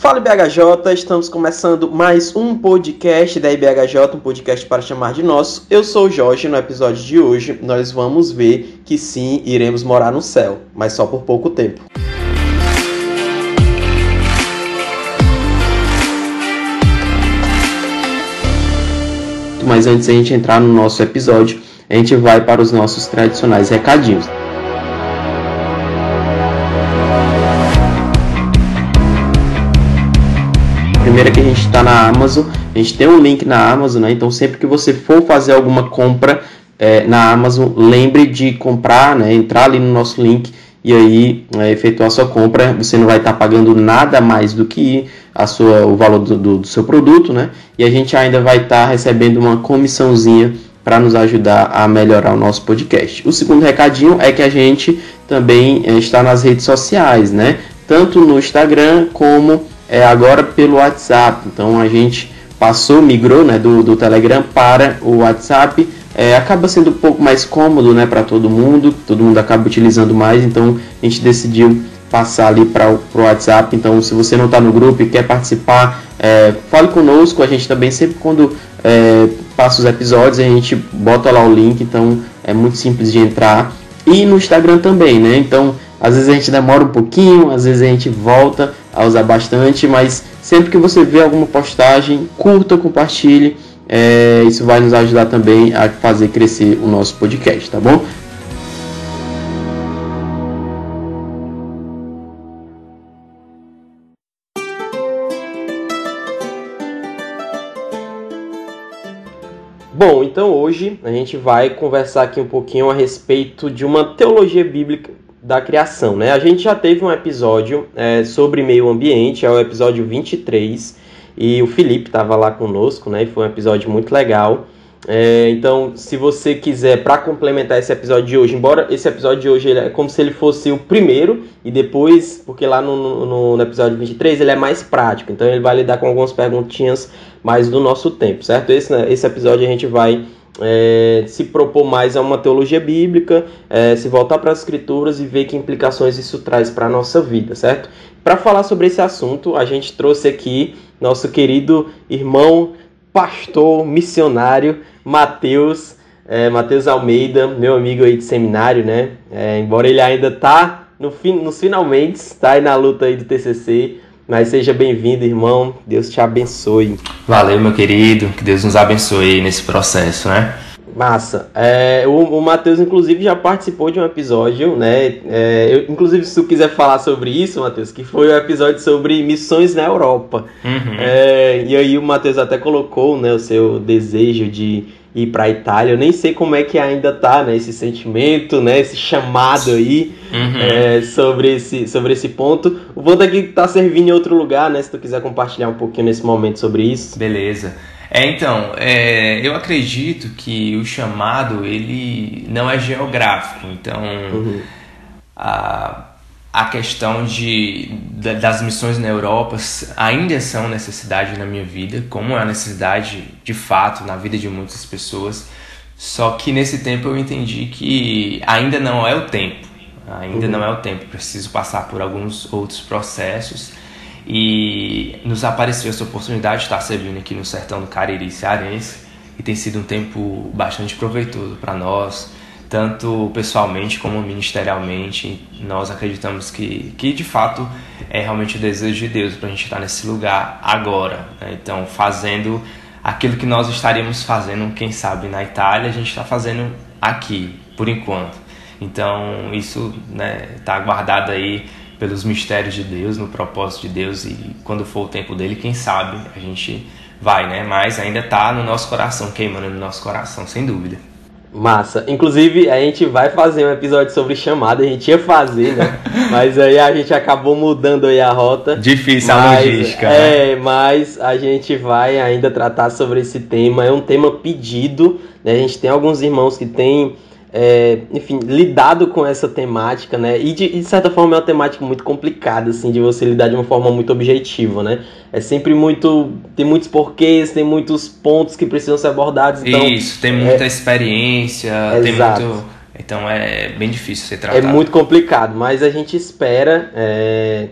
Fala IBHJ, estamos começando mais um podcast da IBHJ, um podcast para chamar de nosso. Eu sou o Jorge, no episódio de hoje nós vamos ver que sim, iremos morar no céu, mas só por pouco tempo. Mas antes de a gente entrar no nosso episódio, a gente vai para os nossos tradicionais recadinhos. Primeiro que a gente está na Amazon, a gente tem um link na Amazon, né? Então sempre que você for fazer alguma compra é, na Amazon, lembre de comprar, né? Entrar ali no nosso link e aí é, efetuar sua compra. Você não vai estar tá pagando nada mais do que a sua, o valor do, do, do seu produto, né? E a gente ainda vai estar tá recebendo uma comissãozinha para nos ajudar a melhorar o nosso podcast. O segundo recadinho é que a gente também é, está nas redes sociais, né? Tanto no Instagram como é, agora pelo WhatsApp. Então a gente passou, migrou né, do, do Telegram para o WhatsApp. É, acaba sendo um pouco mais cômodo né, para todo mundo, todo mundo acaba utilizando mais, então a gente decidiu passar ali para o WhatsApp. Então, se você não está no grupo e quer participar, é, fale conosco. A gente também, sempre quando é, passa os episódios, a gente bota lá o link, então é muito simples de entrar. E no Instagram também, né? Então, às vezes a gente demora um pouquinho, às vezes a gente volta a usar bastante, mas sempre que você vê alguma postagem, curta, compartilhe. É, isso vai nos ajudar também a fazer crescer o nosso podcast, tá bom? Bom, então hoje a gente vai conversar aqui um pouquinho a respeito de uma teologia bíblica da criação, né? A gente já teve um episódio é, sobre meio ambiente, é o episódio 23, e o Felipe estava lá conosco, né? E foi um episódio muito legal. É, então, se você quiser, para complementar esse episódio de hoje, embora esse episódio de hoje é como se ele fosse o primeiro, e depois, porque lá no, no, no, episódio 23 ele é mais prático, então ele vai lidar com algumas perguntinhas mais do nosso tempo, certo? Esse, né, esse episódio a gente vai é, se propor mais a uma teologia bíblica, é, se voltar para as escrituras e ver que implicações isso traz para a nossa vida, certo? Para falar sobre esse assunto, a gente trouxe aqui nosso querido irmão, pastor, missionário, Mateus, é, Mateus Almeida, meu amigo aí de seminário, né? É, embora ele ainda tá no nos finalmente, está aí na luta aí do TCC, mas seja bem-vindo, irmão. Deus te abençoe. Valeu, meu querido. Que Deus nos abençoe nesse processo, né? Massa. É, o, o Matheus, inclusive, já participou de um episódio, né? É, eu, inclusive, se tu quiser falar sobre isso, Matheus, que foi o um episódio sobre missões na Europa. Uhum. É, e aí o Matheus até colocou né, o seu desejo de ir para a Itália. Eu nem sei como é que ainda tá, né, esse sentimento, né, esse chamado aí uhum. é, sobre, esse, sobre esse ponto. O ponto aqui tá servindo em outro lugar, né, se tu quiser compartilhar um pouquinho nesse momento sobre isso. Beleza. É, então, é, eu acredito que o chamado, ele não é geográfico, então... Uhum. A a questão de, das missões na Europa ainda são necessidade na minha vida, como é a necessidade de fato na vida de muitas pessoas. Só que nesse tempo eu entendi que ainda não é o tempo, ainda uhum. não é o tempo. Preciso passar por alguns outros processos e nos apareceu essa oportunidade de estar servindo aqui no sertão do Cariri cearense e tem sido um tempo bastante proveitoso para nós tanto pessoalmente como ministerialmente, nós acreditamos que, que de fato é realmente o desejo de Deus para a gente estar nesse lugar agora. Né? Então, fazendo aquilo que nós estaríamos fazendo, quem sabe, na Itália, a gente está fazendo aqui, por enquanto. Então, isso está né, tá guardado aí pelos mistérios de Deus, no propósito de Deus, e quando for o tempo dele, quem sabe a gente vai, né? Mas ainda está no nosso coração, queimando no nosso coração, sem dúvida. Massa. Inclusive, a gente vai fazer um episódio sobre chamada, a gente ia fazer, né? mas aí a gente acabou mudando aí a rota. Difícil mas, a logística. É, né? mas a gente vai ainda tratar sobre esse tema. É um tema pedido, né? A gente tem alguns irmãos que têm é, enfim, lidado com essa temática, né? E de, de, certa forma é uma temática muito complicada, assim, de você lidar de uma forma muito objetiva, né? É sempre muito. Tem muitos porquês, tem muitos pontos que precisam ser abordados. Então, Isso, tem muita é, experiência, é, tem exato. muito. Então é bem difícil ser tratado. É muito complicado, mas a gente espera é,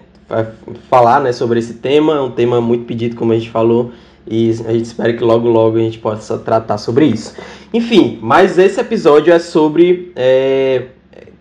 falar né, sobre esse tema, é um tema muito pedido, como a gente falou, e a gente espera que logo logo a gente possa tratar sobre isso. Enfim, mas esse episódio é sobre é,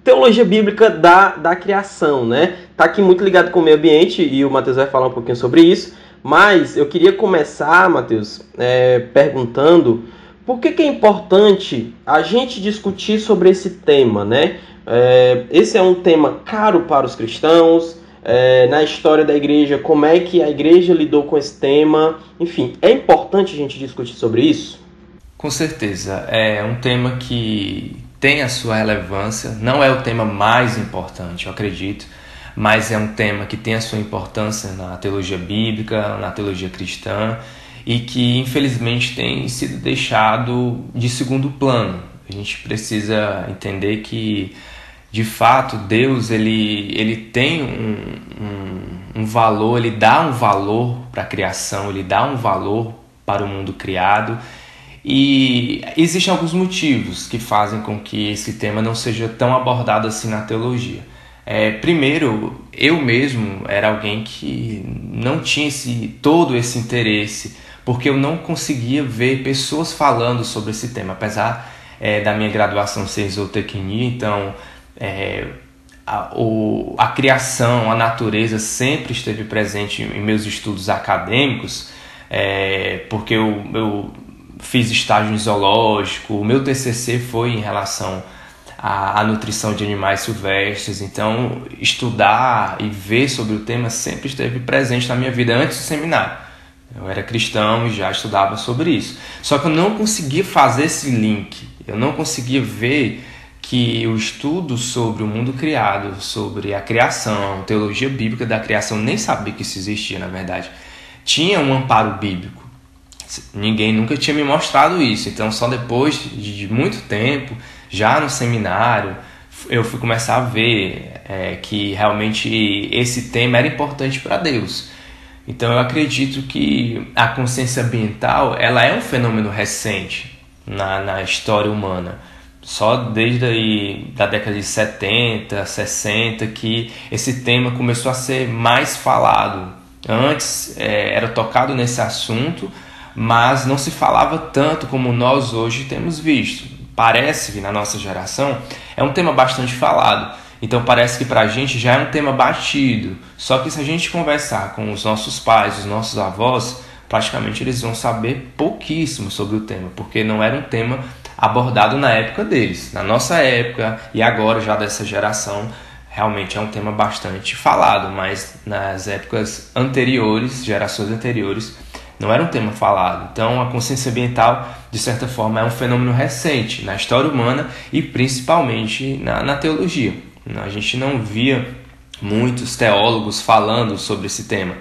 teologia bíblica da, da criação, né? Tá aqui muito ligado com o meio ambiente e o Matheus vai falar um pouquinho sobre isso. Mas eu queria começar, Matheus, é, perguntando por que, que, é importante a gente discutir sobre esse tema, né? É, esse é um tema caro para os cristãos, é, na história da igreja, como é que a igreja lidou com esse tema. Enfim, é importante a gente discutir sobre isso? Com certeza. É um tema que tem a sua relevância, não é o tema mais importante, eu acredito, mas é um tema que tem a sua importância na teologia bíblica, na teologia cristã e que infelizmente tem sido deixado de segundo plano. A gente precisa entender que de fato Deus ele, ele tem um, um, um valor, ele dá um valor para a criação, ele dá um valor para o mundo criado e existem alguns motivos que fazem com que esse tema não seja tão abordado assim na teologia. É, primeiro, eu mesmo era alguém que não tinha esse, todo esse interesse, porque eu não conseguia ver pessoas falando sobre esse tema, apesar é, da minha graduação ser zootecnia, então é, a, o, a criação, a natureza sempre esteve presente em meus estudos acadêmicos, é, porque eu, eu fiz estágio em zoológico, o meu TCC foi em relação à, à nutrição de animais silvestres, então estudar e ver sobre o tema sempre esteve presente na minha vida antes do seminário. Eu era cristão e já estudava sobre isso. Só que eu não conseguia fazer esse link, eu não conseguia ver que o estudo sobre o mundo criado, sobre a criação, teologia bíblica da criação, nem sabia que isso existia, na verdade, tinha um amparo bíblico. Ninguém nunca tinha me mostrado isso, então só depois de muito tempo, já no seminário, eu fui começar a ver é, que realmente esse tema era importante para Deus. Então eu acredito que a consciência ambiental ela é um fenômeno recente na, na história humana só desde aí da década de 70, 60 que esse tema começou a ser mais falado. Antes é, era tocado nesse assunto, mas não se falava tanto como nós hoje temos visto. Parece que na nossa geração é um tema bastante falado. Então parece que para a gente já é um tema batido. Só que se a gente conversar com os nossos pais, os nossos avós, praticamente eles vão saber pouquíssimo sobre o tema, porque não era um tema abordado na época deles. Na nossa época e agora já dessa geração, realmente é um tema bastante falado, mas nas épocas anteriores, gerações anteriores, não era um tema falado. Então, a consciência ambiental, de certa forma, é um fenômeno recente na história humana e principalmente na, na teologia. A gente não via muitos teólogos falando sobre esse tema.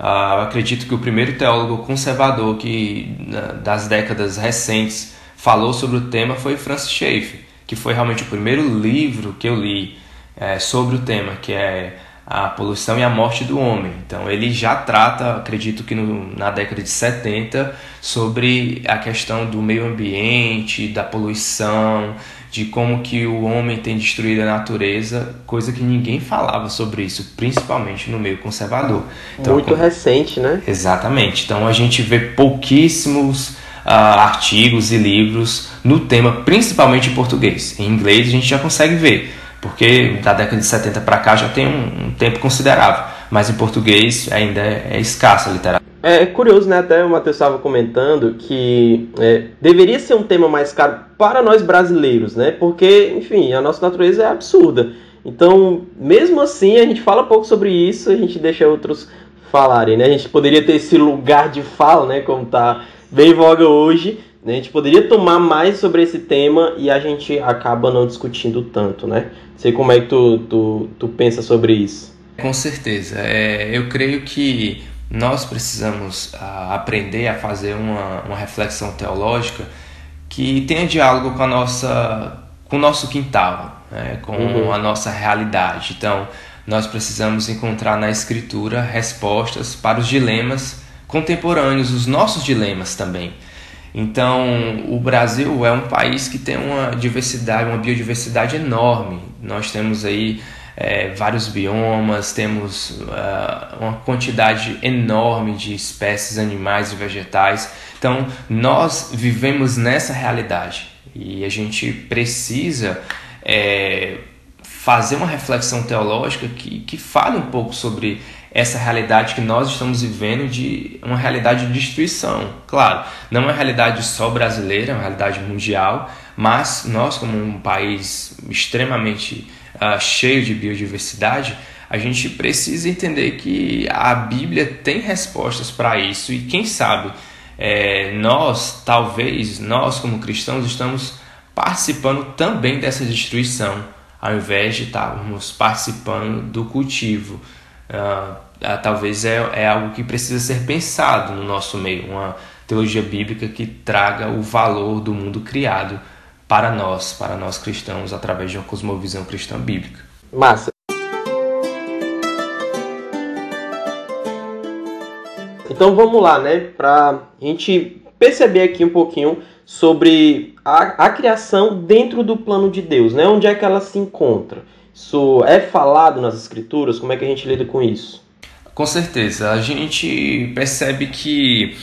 Uh, acredito que o primeiro teólogo conservador que das décadas recentes falou sobre o tema foi Francis Schaeffer, que foi realmente o primeiro livro que eu li é, sobre o tema, que é a poluição e a morte do homem. Então ele já trata, acredito que no, na década de 70, sobre a questão do meio ambiente, da poluição, de como que o homem tem destruído a natureza, coisa que ninguém falava sobre isso, principalmente no meio conservador. Então, Muito recente, né? Exatamente. Então a gente vê pouquíssimos uh, artigos e livros no tema, principalmente em português. Em inglês a gente já consegue ver, porque da década de 70 para cá já tem um, um, tempo considerável, mas em português ainda é, é escassa a literatura. É curioso, né? Até o Matheus estava comentando que é, deveria ser um tema mais caro para nós brasileiros, né? Porque, enfim, a nossa natureza é absurda. Então, mesmo assim, a gente fala pouco sobre isso, a gente deixa outros falarem, né? A gente poderia ter esse lugar de fala, né? Como tá bem voga hoje. Né? A gente poderia tomar mais sobre esse tema e a gente acaba não discutindo tanto, né? Sei como é que tu, tu, tu pensa sobre isso. Com certeza. É, eu creio que nós precisamos a, ah, aprender a fazer uma, uma reflexão teológica que tenha diálogo com a nossa com o nosso quintal, né? com uhum. a nossa realidade. Então, nós precisamos encontrar na escritura respostas para os dilemas contemporâneos, os nossos dilemas também. Então, o Brasil é um país que tem uma diversidade, uma biodiversidade enorme. Nós temos aí é, vários biomas, temos uh, uma quantidade enorme de espécies animais e vegetais. Então, nós vivemos nessa realidade e a gente precisa é, fazer uma reflexão teológica que, que fale um pouco sobre essa realidade que nós estamos vivendo de uma realidade de destruição. Claro, não é uma realidade só brasileira, é uma realidade mundial, mas nós, como um país extremamente uh, cheio de biodiversidade, a gente precisa entender que a Bíblia tem respostas para isso e quem sabe é, nós, talvez, nós como cristãos, estamos participando também dessa destruição, ao invés de estarmos participando do cultivo. Uh, talvez é, é algo que precisa ser pensado no nosso meio, uma teologia bíblica que traga o valor do mundo criado para nós, para nós cristãos, através de uma cosmovisão cristã bíblica. Massa. Então vamos lá, né? Para a gente perceber aqui um pouquinho sobre a, a criação dentro do plano de Deus, né? Onde é que ela se encontra? Isso é falado nas escrituras? Como é que a gente lida com isso? Com certeza. A gente percebe que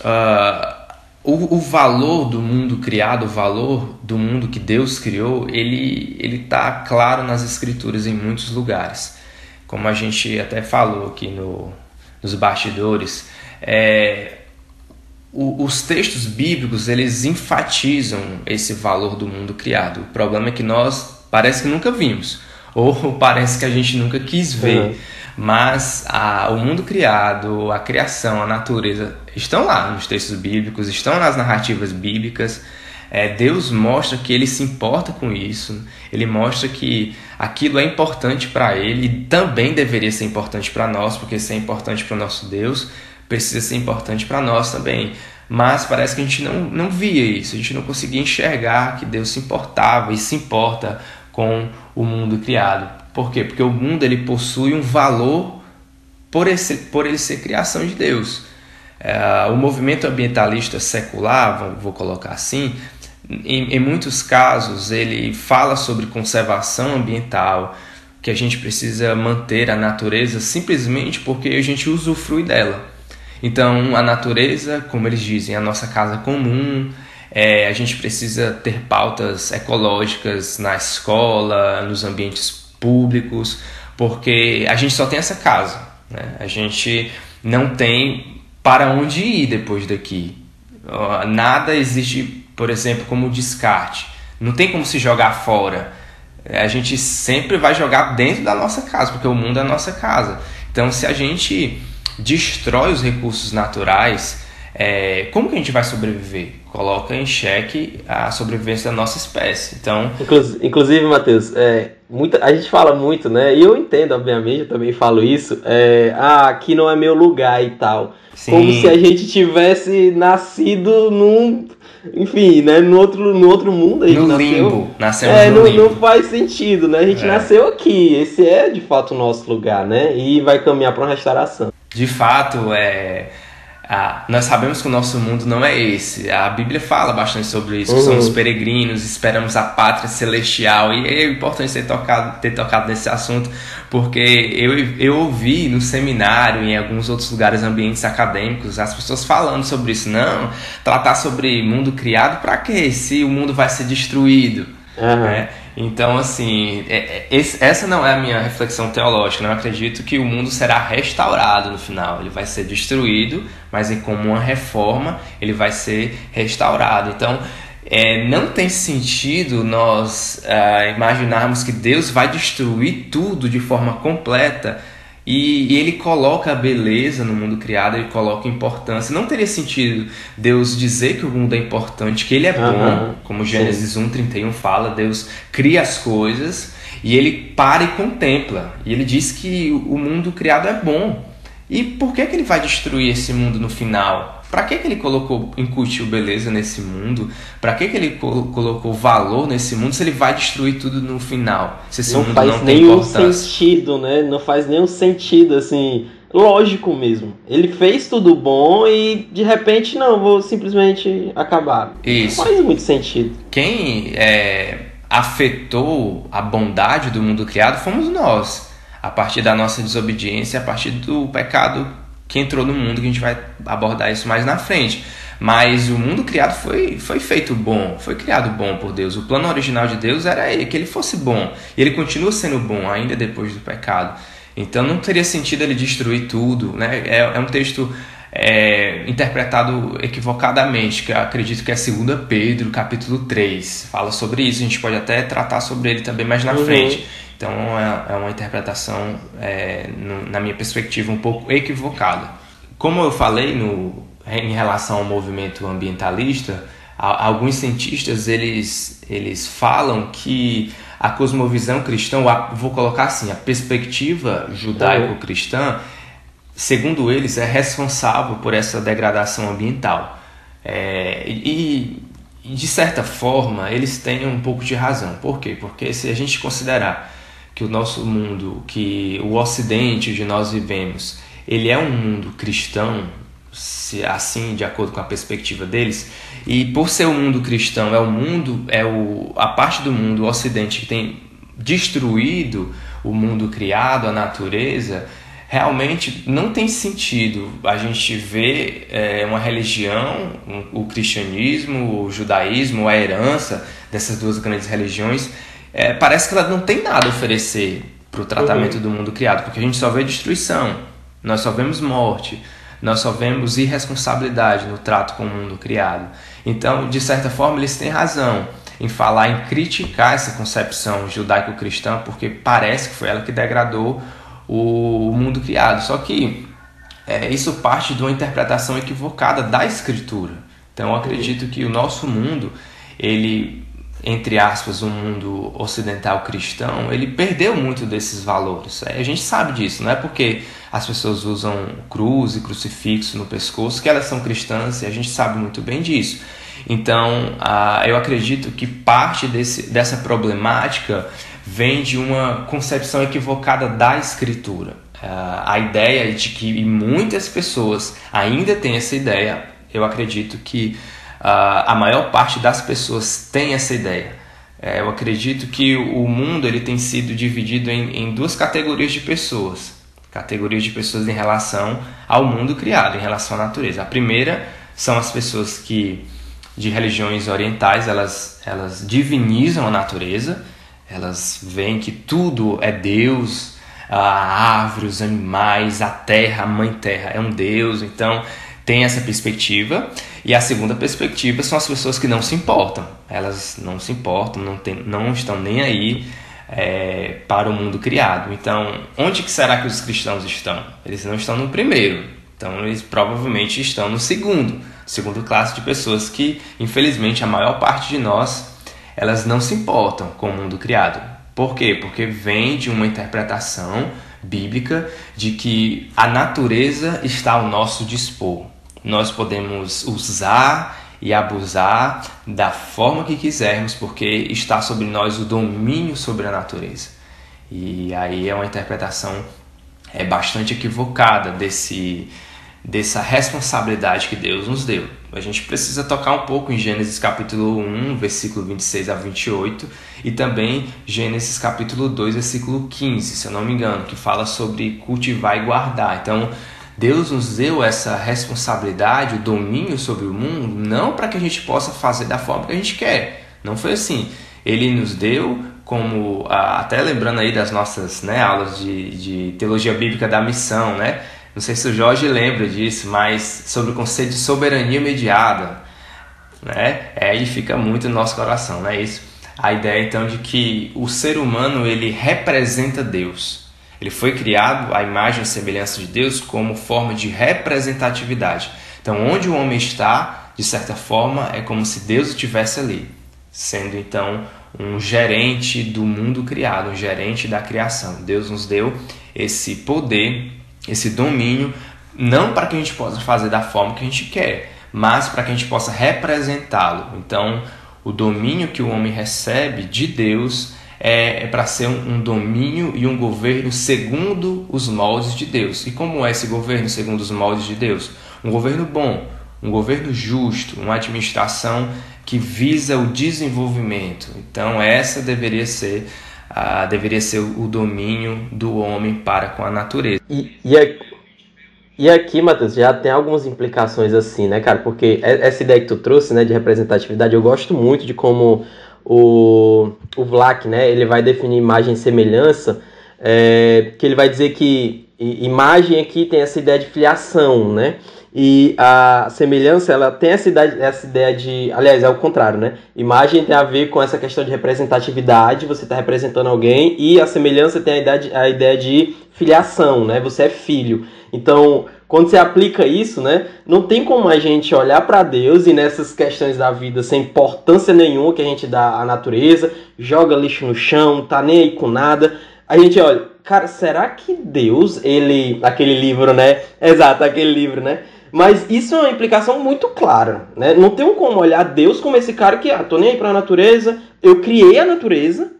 uh, o, o, valor do mundo criado, o valor do mundo que Deus criou, ele ele está claro nas escrituras em muitos lugares. Como a gente até falou aqui no, nos bastidores, é, o, os textos bíblicos eles enfatizam esse valor do mundo criado. O problema é que nós parece que nunca vimos ou parece que a gente nunca quis ver. Uhum. Mas a, o mundo criado, a criação, a natureza estão lá nos textos bíblicos, estão nas narrativas bíblicas. É, Deus mostra que ele se importa com isso, ele mostra que aquilo é importante para ele e também deveria ser importante para nós, porque se é importante para o nosso Deus, precisa ser importante para nós também. Mas parece que a gente não, não via isso, a gente não conseguia enxergar que Deus se importava e se importa com o mundo criado. Por quê? Porque o mundo ele possui um valor por, esse, por ele ser criação de Deus. É, o movimento ambientalista secular, vou, colocar assim, em, em, muitos casos ele fala sobre conservação ambiental, que a gente precisa manter a natureza simplesmente porque a gente usufrui dela. Então, a natureza, como eles dizem, é a nossa casa comum, é, a gente precisa ter pautas ecológicas na escola, nos ambientes públicos, porque a gente só tem essa casa. Né? A gente não tem para onde ir depois daqui. Nada existe, por exemplo, como descarte. Não tem como se jogar fora. A gente sempre vai jogar dentro da nossa casa, porque o mundo é a nossa casa. Então, se a gente destrói os recursos naturais, é, como que a gente vai sobreviver? Coloca em xeque a sobrevivência da nossa espécie. Então, inclusive, Matheus, é, muita, a gente fala muito, né? E eu entendo, obviamente, eu também falo isso. É, ah, aqui não é meu lugar e tal. Sim. Como se a gente tivesse nascido num enfim, né, no outro, no outro mundo a gente no nasceu. Limbo. Nascemos é, no não, limbo. não faz sentido, né? A gente é. nasceu aqui. Esse é de fato o nosso lugar, né? E vai caminhar para uma restauração. De fato, é ah, nós sabemos que o nosso mundo não é esse. A Bíblia fala bastante sobre isso. Uhum. Somos peregrinos, esperamos a pátria celestial. E é importante ter tocado, ter tocado nesse assunto, porque eu, eu ouvi no seminário, em alguns outros lugares, ambientes acadêmicos, as pessoas falando sobre isso. Não, tratar sobre mundo criado, para quê? Se o mundo vai ser destruído. Uhum. Né? Então, assim, é, é, essa não é a minha reflexão teológica. Não acredito que o mundo será restaurado no final. Ele vai ser destruído, mas como uma reforma, ele vai ser restaurado. Então, é, não tem sentido nós uh, imaginarmos que Deus vai destruir tudo de forma completa e, e, ele coloca a beleza no mundo criado, ele coloca importância. Não teria sentido Deus dizer que o mundo é importante, que ele é uhum. bom, como Gênesis 1:31 fala, Deus cria as coisas e ele para e contempla. E ele diz que o mundo criado é bom. E por que, que ele vai destruir esse mundo no final? Para que, que ele colocou, incutiu beleza nesse mundo? Para que, que ele colocou valor nesse mundo se ele vai destruir tudo no final? Se esse não mundo faz não nenhum sentido, né? Não faz nenhum sentido, assim, lógico mesmo. Ele fez tudo bom e de repente, não, vou simplesmente acabar. Isso. Não faz muito sentido. Quem é, afetou a bondade do mundo criado fomos nós, a partir da nossa desobediência, a partir do pecado que entrou no mundo, que a gente vai abordar isso mais na frente. Mas o mundo criado foi, foi feito bom, foi criado bom por Deus. O plano original de Deus era que ele fosse bom. E ele continua sendo bom ainda depois do pecado. Então não teria sentido ele destruir tudo. Né? É, é um texto é, interpretado equivocadamente, que acredito que é 2 Pedro, capítulo 3. Fala sobre isso, a gente pode até tratar sobre ele também mais na uhum. frente. Então é, é uma interpretação, é, na minha perspectiva, um pouco equivocada. Como eu falei no, em relação ao movimento ambientalista, alguns cientistas eles, eles falam que a cosmovisão cristã, vou colocar assim, a perspectiva judaico-cristã, segundo eles, é responsável por essa degradação ambiental. É, e, de certa forma, eles têm um pouco de razão. Por quê? Porque se a gente considerar que o nosso mundo, que o ocidente onde nós vivemos, ele é um mundo cristão, se assim, de acordo com a perspectiva deles, e por ser um mundo cristão, é o mundo, é o, a parte do mundo, o ocidente, que tem destruído o mundo criado, a natureza, realmente não tem sentido a gente ver é, uma religião, um, o cristianismo, o judaísmo, a herança dessas duas grandes religiões, é, parece que ela não tem nada a oferecer para o tratamento uhum. do mundo criado, porque a gente só vê destruição, nós só vemos morte, nós só vemos irresponsabilidade no trato com o mundo criado. Então, de certa forma, eles têm razão em falar, em criticar essa concepção judaico-cristã, porque parece que foi ela que degradou o mundo criado. Só que é, isso parte de uma interpretação equivocada da escritura. Então eu acredito que o nosso mundo, ele, entre aspas, um mundo ocidental cristão, ele perdeu muito desses valores. É, a gente sabe disso, não é porque as pessoas usam cruz e crucifixo no pescoço que elas são cristãs e a gente sabe muito bem disso. Então, eu acredito que parte desse, dessa problemática vem de uma concepção equivocada da escritura. A ideia de que muitas pessoas ainda têm essa ideia, eu acredito que a maior parte das pessoas tem essa ideia. Uh, eu acredito que o mundo ele tem sido dividido em, em duas categorias de pessoas. Categorias de pessoas em relação ao mundo criado, em relação à natureza. A primeira são as pessoas que de religiões orientais, elas, elas divinizam a natureza elas veem que tudo é Deus, a árvore, os animais, a terra, a mãe terra é um Deus. Então tem essa perspectiva. E a segunda perspectiva são as pessoas que não se importam. Elas não se importam, não, tem, não estão nem aí é, para o mundo criado. Então, onde que será que os cristãos estão? Eles não estão no primeiro. Então, eles provavelmente estão no segundo. Segundo classe de pessoas que, infelizmente, a maior parte de nós elas não se importam com o mundo criado. Por quê? Porque vem de uma interpretação bíblica de que a natureza está ao nosso dispor. Nós podemos usar e abusar da forma que quisermos, porque está sobre nós o domínio sobre a natureza. E aí é uma interpretação é bastante equivocada desse dessa responsabilidade que Deus nos deu. A gente precisa tocar um pouco em Gênesis capítulo 1, versículo 26 a 28 e também Gênesis capítulo 2, versículo 15, se eu não me engano, que fala sobre cultivar e guardar. Então, Deus nos deu essa responsabilidade, o domínio sobre o mundo, não para que a gente possa fazer da forma que a gente quer. Não foi assim. Ele nos deu como, até lembrando aí das nossas né, aulas de, de teologia bíblica da missão, né? Não sei se o Jorge lembra disso, mas sobre o conceito de soberania mediada, né? É, aí fica muito no nosso coração, não é isso? A ideia então de que o ser humano ele representa Deus. Ele foi criado à imagem e semelhança de Deus como forma de representatividade. Então, onde o homem está, de certa forma, é como se Deus estivesse ali, sendo então um gerente do mundo criado, um gerente da criação. Deus nos deu esse poder esse domínio, não para que a gente possa fazer da forma que a gente quer, mas para que a gente possa representá-lo. Então, o domínio que o homem recebe de Deus é, é para ser um, um, domínio e um governo segundo os moldes de Deus. E como é esse governo segundo os moldes de Deus? Um governo bom, um governo justo, uma administração que visa o desenvolvimento. Então essa deveria ser a, deveria ser o domínio do homem para com a natureza. E, e, aqui, e aqui, Matheus, já tem algumas implicações assim, né, cara? Porque essa ideia que tu trouxe, né, de representatividade, eu gosto muito de como o, o Vlack, né, ele vai definir imagem e semelhança, é, que ele vai dizer que imagem aqui tem essa ideia de filiação, né? E a semelhança, ela tem essa ideia, essa ideia de. Aliás, é o contrário, né? Imagem tem a ver com essa questão de representatividade, você está representando alguém, e a semelhança tem a ideia, de, a ideia de filiação, né? Você é filho. Então, quando você aplica isso, né? Não tem como a gente olhar para Deus e nessas questões da vida sem importância nenhuma que a gente dá à natureza, joga lixo no chão, tá nem aí com nada. A gente olha, cara, será que Deus, ele. Aquele livro, né? Exato, aquele livro, né? Mas isso é uma implicação muito clara, né? Não tem como olhar Deus como esse cara que, ah, tô nem aí pra natureza, eu criei a natureza,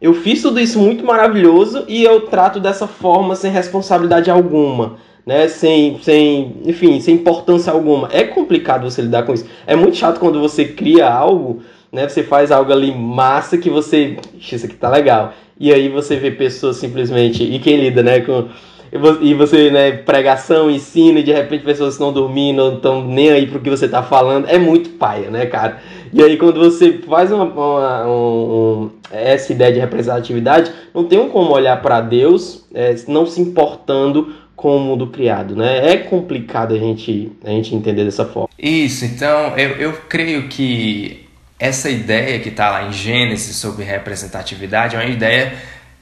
eu fiz tudo isso muito maravilhoso e eu trato dessa forma sem responsabilidade alguma, né? Sem, sem, enfim, sem importância alguma. É complicado você lidar com isso. É muito chato quando você cria algo, né? Você faz algo ali massa que você, isso aqui tá legal. E aí você vê pessoas simplesmente, e quem lida, né, com e você, né, pregação, ensino, e de repente pessoas estão dormindo, não estão nem aí pro que você tá falando, é muito paia, né, cara? E aí quando você faz uma, uma um, essa ideia de representatividade, não tem como olhar para Deus é, não se importando com o mundo criado, né? É complicado a gente, a gente entender dessa forma. Isso, então eu, eu creio que essa ideia que está lá em Gênesis sobre representatividade é uma ideia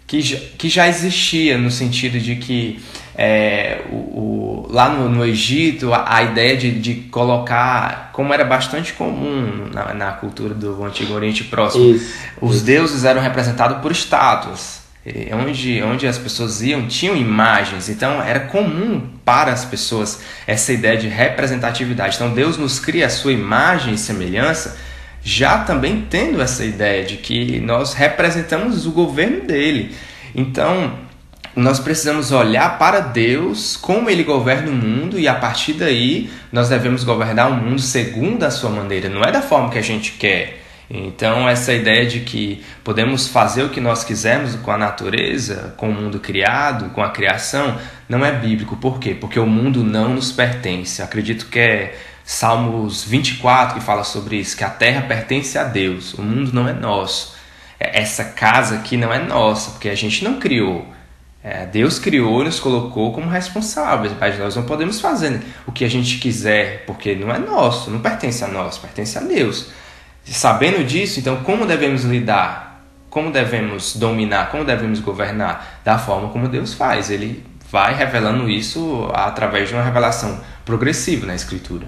que já, que já existia no sentido de que é, o, o, lá no, no Egito a, a ideia de, de, colocar, como era bastante comum na, na cultura do Antigo Oriente Próximo, isso, os deuses eram representados por estátuas. Onde, onde as pessoas iam tinham imagens, então era comum para as pessoas essa ideia de representatividade. Então Deus nos cria a sua imagem e semelhança já também tendo essa ideia de que nós representamos o governo dele. Então, nós precisamos olhar para Deus, como ele governa o mundo, e a partir daí nós devemos governar o mundo segundo a sua maneira, não é da forma que a gente quer. Então, essa ideia de que podemos fazer o que nós quisermos com a natureza, com o mundo criado, com a criação, não é bíblico. Por quê? Porque o mundo não nos pertence. Acredito que é Salmos 24 que fala sobre isso, que a terra pertence a Deus, o mundo não é nosso. É, essa casa aqui não é nossa, porque a gente não criou. É, Deus criou e nos colocou como responsáveis, mas nós não podemos fazer o que a gente quiser, porque não é nosso, não pertence a nós, pertence a Deus. Sabendo disso, então como devemos lidar? Como devemos dominar? Como devemos governar? Da forma como Deus faz. Ele vai revelando isso através de uma revelação progressiva na Escritura.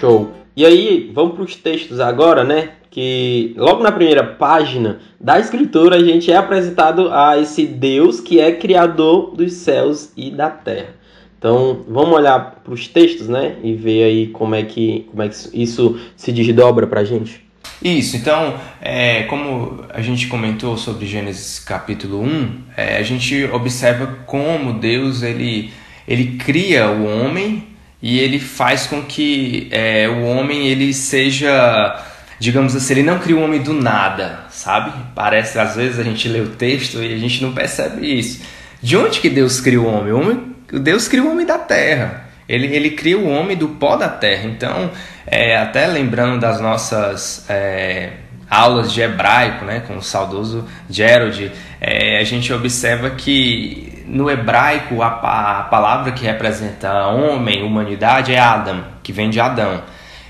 Show. E aí, vamos para os textos agora, né? Que logo na primeira página da escritura a gente é apresentado a esse Deus que é criador dos céus e da terra. Então, vamos olhar para os textos, né? E ver aí como é que, como é que isso se desdobra para a gente. Isso, então, é, como a gente comentou sobre Gênesis capítulo 1, é, a gente observa como Deus ele, ele cria o homem e ele faz com que é, o homem ele seja, digamos assim, ele não cria o homem do nada, sabe? Parece às vezes a gente lê o texto e a gente não percebe isso. De onde que Deus cria o homem? O homem Deus cria o homem da terra. Ele, ele cria o homem do pó da terra. Então, é, até lembrando das nossas é, aulas de hebraico, né, com o saudoso Gerald, é, a gente observa que no hebraico, a, a palavra que representa homem, humanidade, é Adam, que vem de Adão.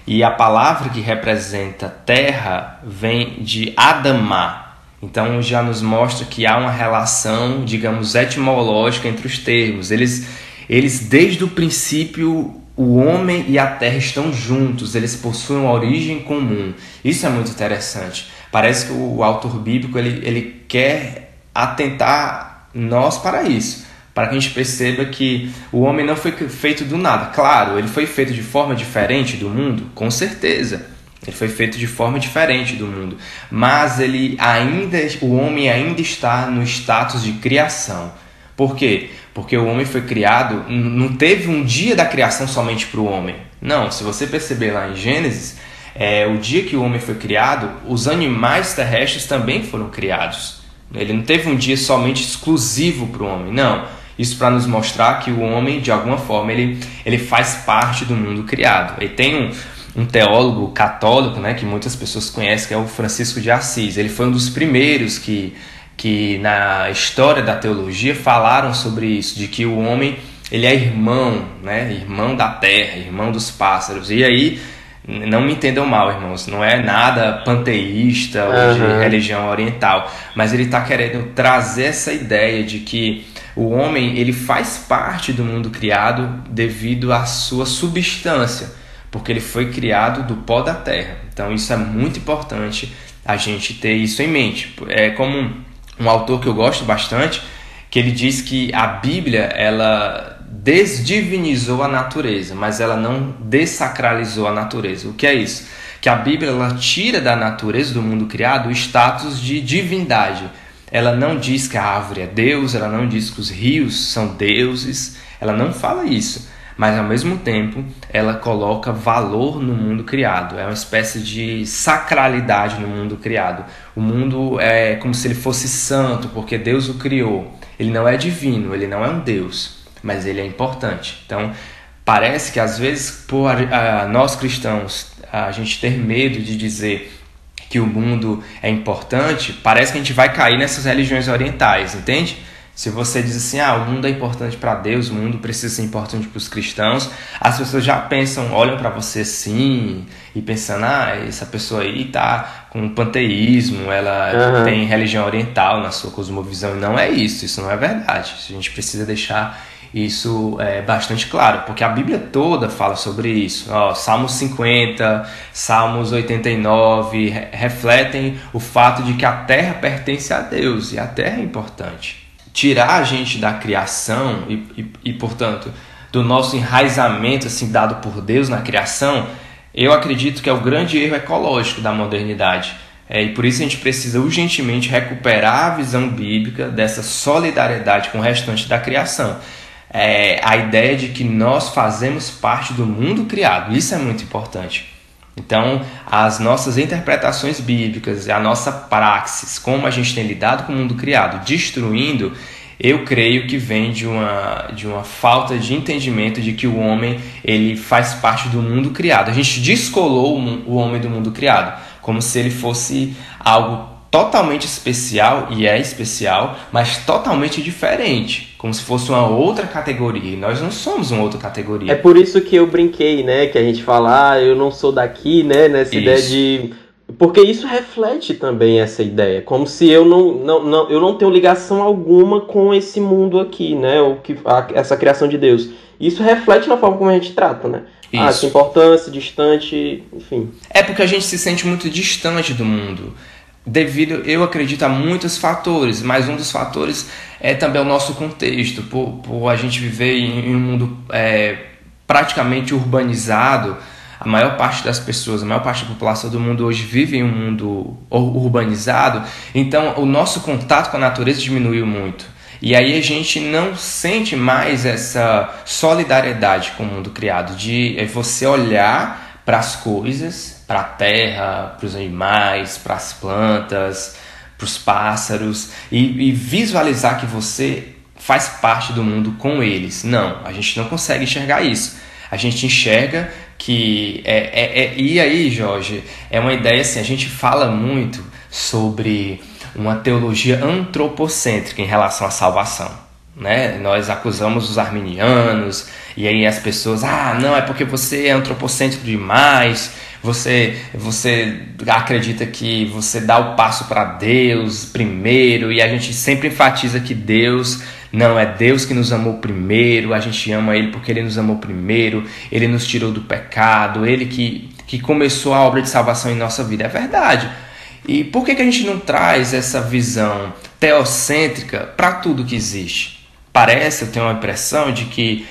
E a palavra que representa terra vem de Adamá. Então já nos mostra que há uma relação, digamos, etimológica entre os termos. Eles, eles desde o princípio, o homem e a terra estão juntos, eles possuem uma origem comum. Isso é muito interessante. Parece que o autor bíblico ele, ele quer atentar nós para isso, para que a gente perceba que o homem não foi feito do nada. Claro, ele foi feito de forma diferente do mundo, com certeza. Ele foi feito de forma diferente do mundo, mas ele ainda, o homem ainda está no status de criação. Por quê? Porque o homem foi criado, não teve um dia da criação somente para o homem. Não, se você perceber lá em Gênesis, é, o dia que o homem foi criado, os animais terrestres também foram criados. Ele não teve um dia somente exclusivo para o homem, não. Isso para nos mostrar que o homem, de alguma forma, ele, ele faz parte do mundo criado. E tem um, um teólogo católico, né, que muitas pessoas conhecem, que é o Francisco de Assis. Ele foi um dos primeiros que, que na história da teologia falaram sobre isso, de que o homem ele é irmão, né, irmão da terra, irmão dos pássaros. E aí não me entendam mal, irmãos, não é nada panteísta ou de religião oriental, mas ele está querendo trazer essa ideia de que o homem ele faz parte do mundo criado devido à sua substância, porque ele foi criado do pó da terra. Então isso é muito importante a gente ter isso em mente. É como um, um autor que eu gosto bastante, que ele diz que a Bíblia ela desdivinizou a natureza, mas ela não desacralizou a natureza. O que é isso? Que a Bíblia ela tira da natureza do mundo criado o status de divindade. Ela não diz que a árvore é Deus, ela não diz que os rios são deuses, ela não fala isso. Mas ao mesmo tempo, ela coloca valor no mundo criado. É uma espécie de sacralidade no mundo criado. O mundo é como se ele fosse santo, porque Deus o criou. Ele não é divino, ele não é um Deus mas ele é importante. Então, parece que às vezes, por nós cristãos, a gente ter medo de dizer que o mundo é importante, parece que a gente vai cair nessas religiões orientais, entende? Se você diz assim, ah, o mundo é importante para Deus, o mundo precisa ser importante para os cristãos, as pessoas já pensam, olham para você assim e pensando, ah, essa pessoa aí tá com panteísmo, ela uhum. tem religião oriental na sua cosmovisão. E não é isso, isso não é verdade. A gente precisa deixar isso é bastante claro, porque a Bíblia toda fala sobre isso. Ó, Salmos 50, Salmos 89 re refletem o fato de que a terra pertence a Deus e a terra é importante. Tirar a gente da criação e, e, e portanto, do nosso enraizamento assim dado por Deus na criação, eu acredito que é o grande erro ecológico da modernidade. É, e por isso a gente precisa urgentemente recuperar a visão bíblica dessa solidariedade com o restante da criação é, a ideia de que nós fazemos parte do mundo criado. Isso é muito importante. Então, as nossas interpretações bíblicas, a nossa praxis, como a gente tem lidado com o mundo criado, destruindo, eu creio que vem de uma, de uma falta de entendimento de que o homem ele faz parte do mundo criado. A gente descolou o homem do mundo criado, como se ele fosse algo totalmente especial, e é especial, mas totalmente diferente, como se fosse uma outra categoria. E nós não somos uma outra categoria. É por isso que eu brinquei, né? Que a gente fala, ah, eu não sou daqui, né? Nessa isso. ideia de. Porque isso reflete também essa ideia, como se eu não, não, não, eu não tenho ligação alguma com esse mundo aqui, né? O que, a, essa criação de Deus. Isso reflete na forma como a gente trata, né? Ah, isso. Ah, importância, distante, enfim. É porque a gente se sente muito distante do mundo devido, eu acredito, a muitos fatores, mas um dos fatores é também o nosso contexto, por, por a gente viver em, um mundo é, praticamente urbanizado, a maior parte das pessoas, a maior parte da população do mundo hoje vive em um mundo urbanizado, então o nosso contato com a natureza diminuiu muito. E aí a gente não sente mais essa solidariedade com o mundo criado, de é você olhar para as coisas para a terra, para os animais, para as plantas, para os pássaros e, e visualizar que você faz parte do mundo com eles. Não, a gente não consegue enxergar isso. A gente enxerga que é, é, é, e aí, Jorge, é uma ideia assim. A gente fala muito sobre uma teologia antropocêntrica em relação à salvação. Né? Nós acusamos os arminianos e aí as pessoas, ah, não, é porque você é antropocêntrico demais, você você acredita que você dá o passo para Deus primeiro e a gente sempre enfatiza que Deus não é Deus que nos amou primeiro, a gente ama ele porque ele nos amou primeiro, ele nos tirou do pecado, ele que que começou a obra de salvação em nossa vida. É verdade. E por que, que a gente não traz essa visão teocêntrica para tudo que existe? Parece, eu tenho uma impressão de que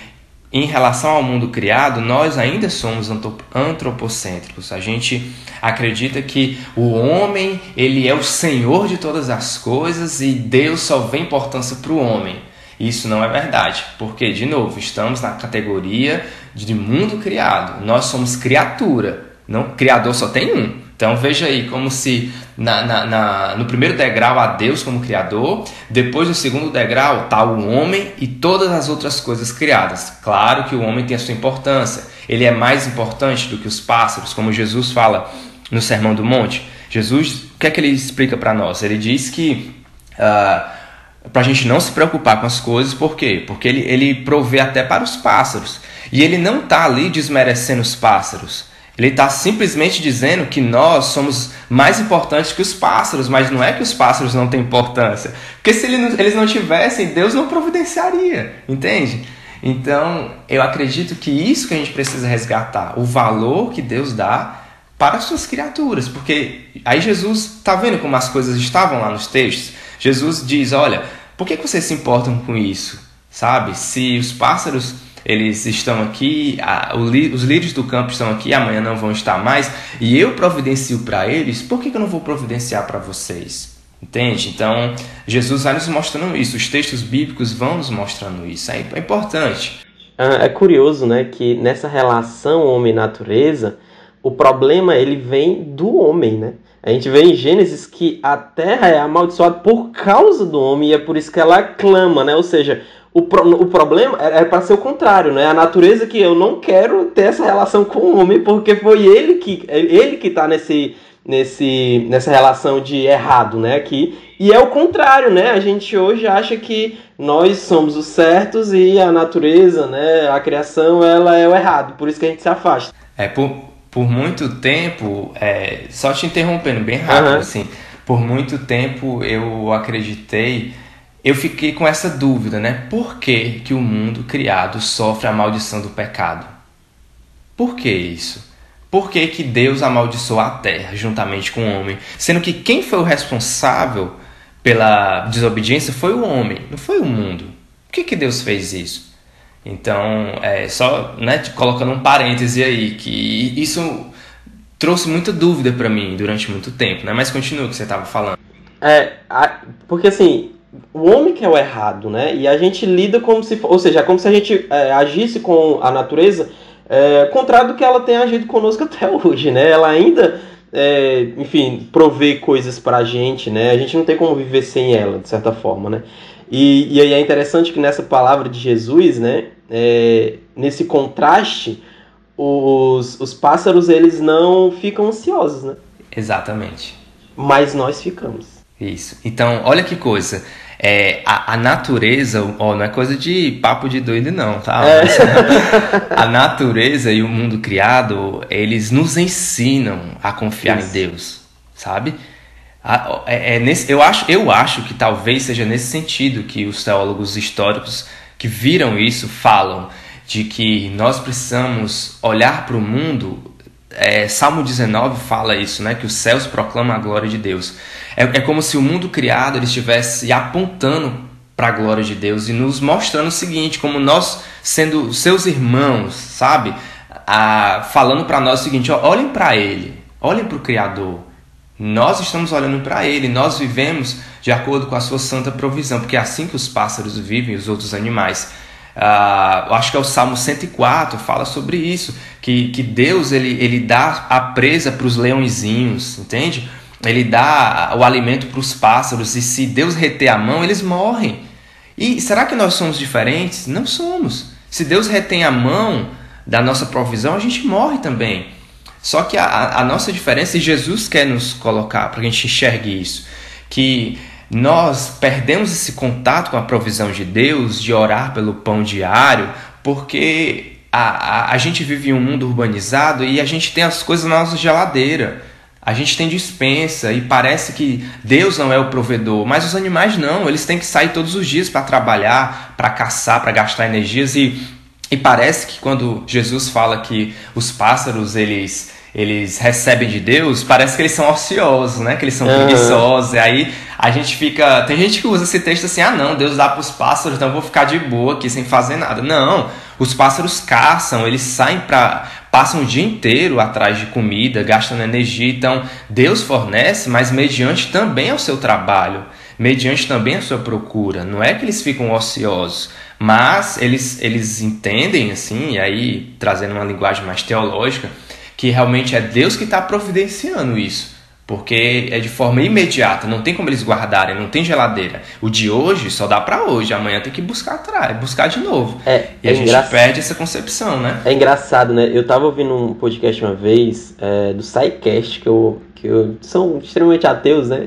em relação ao mundo criado, nós ainda somos antropocêntricos. A gente acredita que o homem ele é o senhor de todas as coisas e Deus só vê importância para o homem. Isso não é verdade, porque, de novo, estamos na categoria de mundo criado. Nós somos criatura, não criador só tem um. Então veja aí como se na, na, na, no primeiro degrau há Deus como Criador, depois no segundo degrau está o homem e todas as outras coisas criadas. Claro que o homem tem a sua importância, ele é mais importante do que os pássaros, como Jesus fala no Sermão do Monte. Jesus, o que é que ele explica para nós? Ele diz que uh, ah, para a gente não se preocupar com as coisas, por quê? Porque ele, ele provê até para os pássaros. E ele não está ali desmerecendo os pássaros. Ele está simplesmente dizendo que nós somos mais importantes que os pássaros, mas não é que os pássaros não têm importância. Porque se eles não tivessem, Deus não providenciaria, entende? Então, eu acredito que isso que a gente precisa resgatar, o valor que Deus dá para as suas criaturas. Porque aí Jesus está vendo como as coisas estavam lá nos textos. Jesus diz: Olha, por que, vocês se importam com isso? Sabe? Se os pássaros eles estão aqui, a, os líderes do campo estão aqui, amanhã não vão estar mais, e eu providencio para eles, por que, que eu não vou providenciar para vocês? Entende? Então, Jesus vai nos mostrando isso, os textos bíblicos vão nos mostrando isso, é, é importante. É curioso, né, que nessa relação homem-natureza, o problema ele vem do homem, né? A gente vê em Gênesis que a terra é amaldiçoada por causa do homem e é por isso que ela clama, né? Ou seja, o, pro, o problema é, é para ser o contrário, né? A natureza que eu não quero ter essa relação com o homem, porque foi ele que ele que tá nesse, nesse, nessa relação de errado, né? Aqui. E é o contrário, né? A gente hoje acha que nós somos os certos e a natureza, né? A criação, ela é o errado. Por isso que a gente se afasta. É, por, por muito tempo, é, só te interrompendo bem rápido, uhum. assim. Por muito tempo eu acreditei eu fiquei com essa dúvida, né? Por que, que o mundo criado sofre a maldição do pecado? Por que isso? Por que, que Deus amaldiçoou a terra juntamente com o homem? Sendo que quem foi o responsável pela desobediência foi o homem, não foi o mundo. Por que, que Deus fez isso? Então, é, só né, colocando um parêntese aí, que isso trouxe muita dúvida para mim durante muito tempo, né? Mas continua o que você estava falando. É, porque assim, o homem que é o errado, né? E a gente lida como se, ou seja, é como se a gente é, agisse com a natureza é, contrário do que ela tem agido conosco até hoje, né? Ela ainda, é, enfim, provê coisas pra gente, né? A gente não tem como viver sem ela, de certa forma, né? E, e aí é interessante que nessa palavra de Jesus, né? É, nesse contraste, os, os pássaros eles não ficam ansiosos, né? Exatamente. Mas nós ficamos. Isso. Então, olha que coisa. É, a, a, natureza, ó, não é coisa de papo de doido, não, tá? É. a natureza e o mundo criado, eles nos ensinam a confiar Isso. em Deus, sabe? É, é, nesse, eu, acho, eu acho que talvez seja nesse sentido que os teólogos históricos que viram isso falam de que nós precisamos olhar para o mundo é, Salmo 19 fala isso, né? Que os céus proclamam a glória de Deus. É, é como se o mundo criado ele estivesse apontando para a glória de Deus e nos mostrando o seguinte, como nós sendo seus irmãos, sabe? Ah, falando para nós o seguinte: ó, olhem para Ele, olhem para o Criador. Nós estamos olhando para Ele, nós vivemos de acordo com a Sua santa provisão, porque é assim que os pássaros vivem, os outros animais. Uh, eu acho que é o Salmo 104, fala sobre isso, que, que Deus ele, ele dá a presa para os leõezinhos, entende? Ele dá o alimento para os pássaros, e se Deus reter a mão, eles morrem. E será que nós somos diferentes? Não somos. Se Deus retém a mão da nossa provisão, a gente morre também. Só que a, a nossa diferença, e Jesus quer nos colocar para que a gente enxergue isso, que nós perdemos esse contato com a provisão de Deus, de orar pelo pão diário, porque a, a, a gente vive em um mundo urbanizado e a gente tem as coisas na nossa geladeira. A gente tem dispensa e parece que Deus não é o provedor, mas os animais não, eles têm que sair todos os dias para trabalhar, para caçar, para gastar energias e, e parece que quando Jesus fala que os pássaros eles eles recebem de Deus, parece que eles são ociosos, né? Que eles são uhum. preguiçosos. E aí a gente fica. Tem gente que usa esse texto assim: ah, não, Deus dá para os pássaros, então eu vou ficar de boa aqui sem fazer nada. Não, os pássaros caçam, eles saem para. passam o dia inteiro atrás de comida, gastando energia. Então Deus fornece, mas mediante também ao seu trabalho. Mediante também a sua procura. Não é que eles ficam ociosos, mas eles, eles entendem, assim, e aí trazendo uma linguagem mais teológica, que realmente é Deus que está providenciando isso. Porque é de forma imediata, não tem como eles guardarem, não tem geladeira. O de hoje só dá para hoje, amanhã tem que buscar atrás, buscar de novo. É, e é a gente perde essa concepção, né? É engraçado, né? Eu tava ouvindo um podcast uma vez é, do SciCast, que, eu, que eu, são extremamente ateus, né?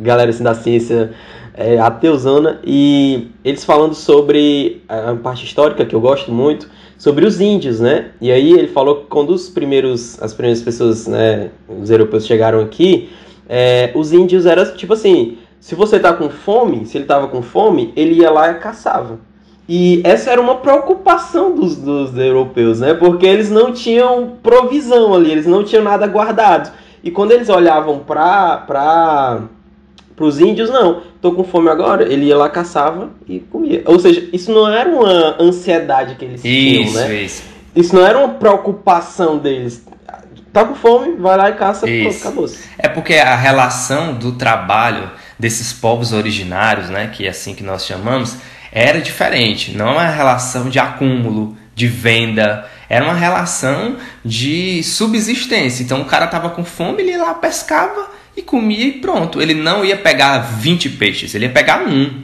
Galera assim, da ciência é, ateusana, e eles falando sobre a parte histórica, que eu gosto muito, sobre os índios, né? E aí ele falou que quando os primeiros, as primeiras pessoas, né, os europeus chegaram aqui, é, os índios eram tipo assim, se você tá com fome, se ele tava com fome, ele ia lá e caçava. E essa era uma preocupação dos, dos europeus, né? Porque eles não tinham provisão ali, eles não tinham nada guardado. E quando eles olhavam para os índios, não tô com fome agora, ele ia lá, caçava e comia. Ou seja, isso não era uma ansiedade que eles isso, tinham, né? Isso. Isso não era uma preocupação deles. Tá com fome, vai lá e caça, pronto, acabou. -se. É porque a relação do trabalho desses povos originários, né, que é assim que nós chamamos, era diferente. Não é uma relação de acúmulo, de venda, era uma relação de subsistência. Então o cara tava com fome, ele ia lá pescava e comia e pronto. Ele não ia pegar 20 peixes, ele ia pegar um,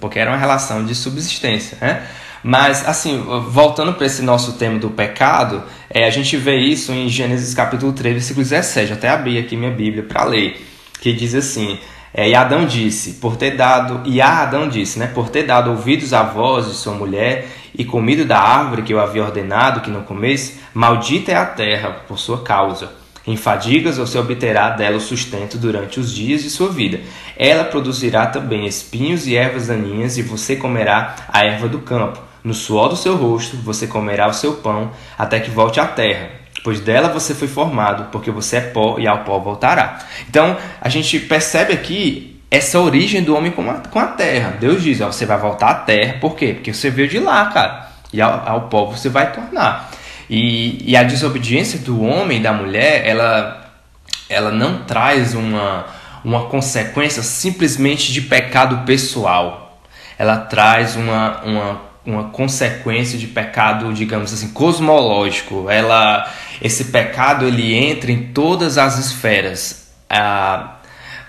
porque era uma relação de subsistência, né? Mas, assim, voltando para esse nosso tema do pecado, é, a gente vê isso em Gênesis capítulo 3, versículo 17. Até abri aqui minha Bíblia para ler, que diz assim: é, E Adão disse, por ter dado, e Adão disse, né, por ter dado ouvidos à voz de sua mulher e comido da árvore que eu havia ordenado que não comesse, maldita é a terra por sua causa. Em fadigas você obterá dela o sustento durante os dias de sua vida. Ela produzirá também espinhos e ervas daninhas, e você comerá a erva do campo. No suor do seu rosto você comerá o seu pão, até que volte à terra, pois dela você foi formado, porque você é pó e ao pó voltará. Então a gente percebe aqui essa origem do homem com a, com a terra. Deus diz: ó, você vai voltar à terra, por quê? Porque você veio de lá, cara, e ao, ao pó você vai tornar. E, e a desobediência do homem e da mulher, ela, ela não traz uma, uma consequência simplesmente de pecado pessoal. Ela traz uma, uma, uma consequência de pecado, digamos assim, cosmológico. Ela, esse pecado ele entra em todas as esferas,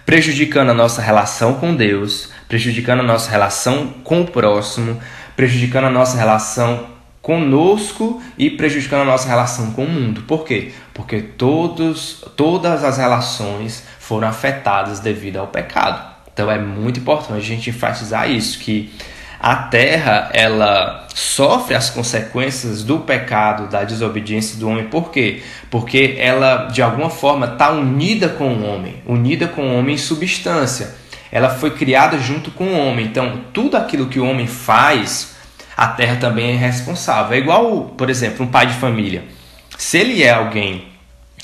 prejudicando a nossa relação com Deus, prejudicando a nossa relação com o próximo, prejudicando a nossa relação conosco e prejudicando a nossa relação com o mundo. Por quê? Porque todos, todas as relações foram afetadas devido ao pecado. Então é muito importante a gente enfatizar isso, que a terra ela sofre as consequências do pecado, da desobediência do homem. Por quê? Porque ela de alguma forma está unida com o homem, unida com o homem em substância. Ela foi criada junto com o homem. Então tudo aquilo que o homem faz a terra também é responsável. É igual, por exemplo, um pai de família. Se ele é alguém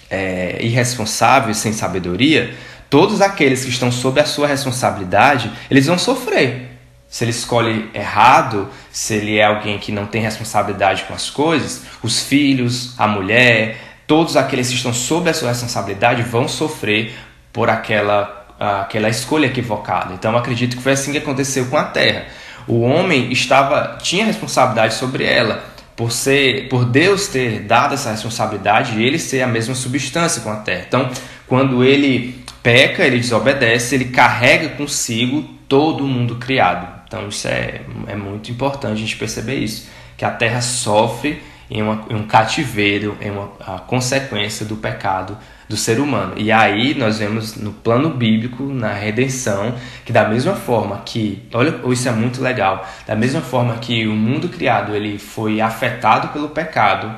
é, irresponsável, sem sabedoria, todos aqueles que estão sob a sua responsabilidade, eles vão sofrer. Se ele escolhe errado, se ele é alguém que não tem responsabilidade com as coisas, os filhos, a mulher, todos aqueles que estão sob a sua responsabilidade vão sofrer por aquela, aquela escolha equivocada. Então, acredito que foi assim que aconteceu com a terra. O homem estava tinha responsabilidade sobre ela, por ser, por Deus ter dado essa responsabilidade e ele ser a mesma substância com a terra. Então, quando ele peca, ele desobedece, ele carrega consigo todo o mundo criado. Então, isso é, é muito importante a gente perceber isso, que a terra sofre em, uma, em um cativeiro, em uma consequência do pecado do ser humano. E aí nós vemos no plano bíblico, na redenção, que da mesma forma que, olha, isso é muito legal, da mesma forma que o mundo criado ele foi afetado pelo pecado,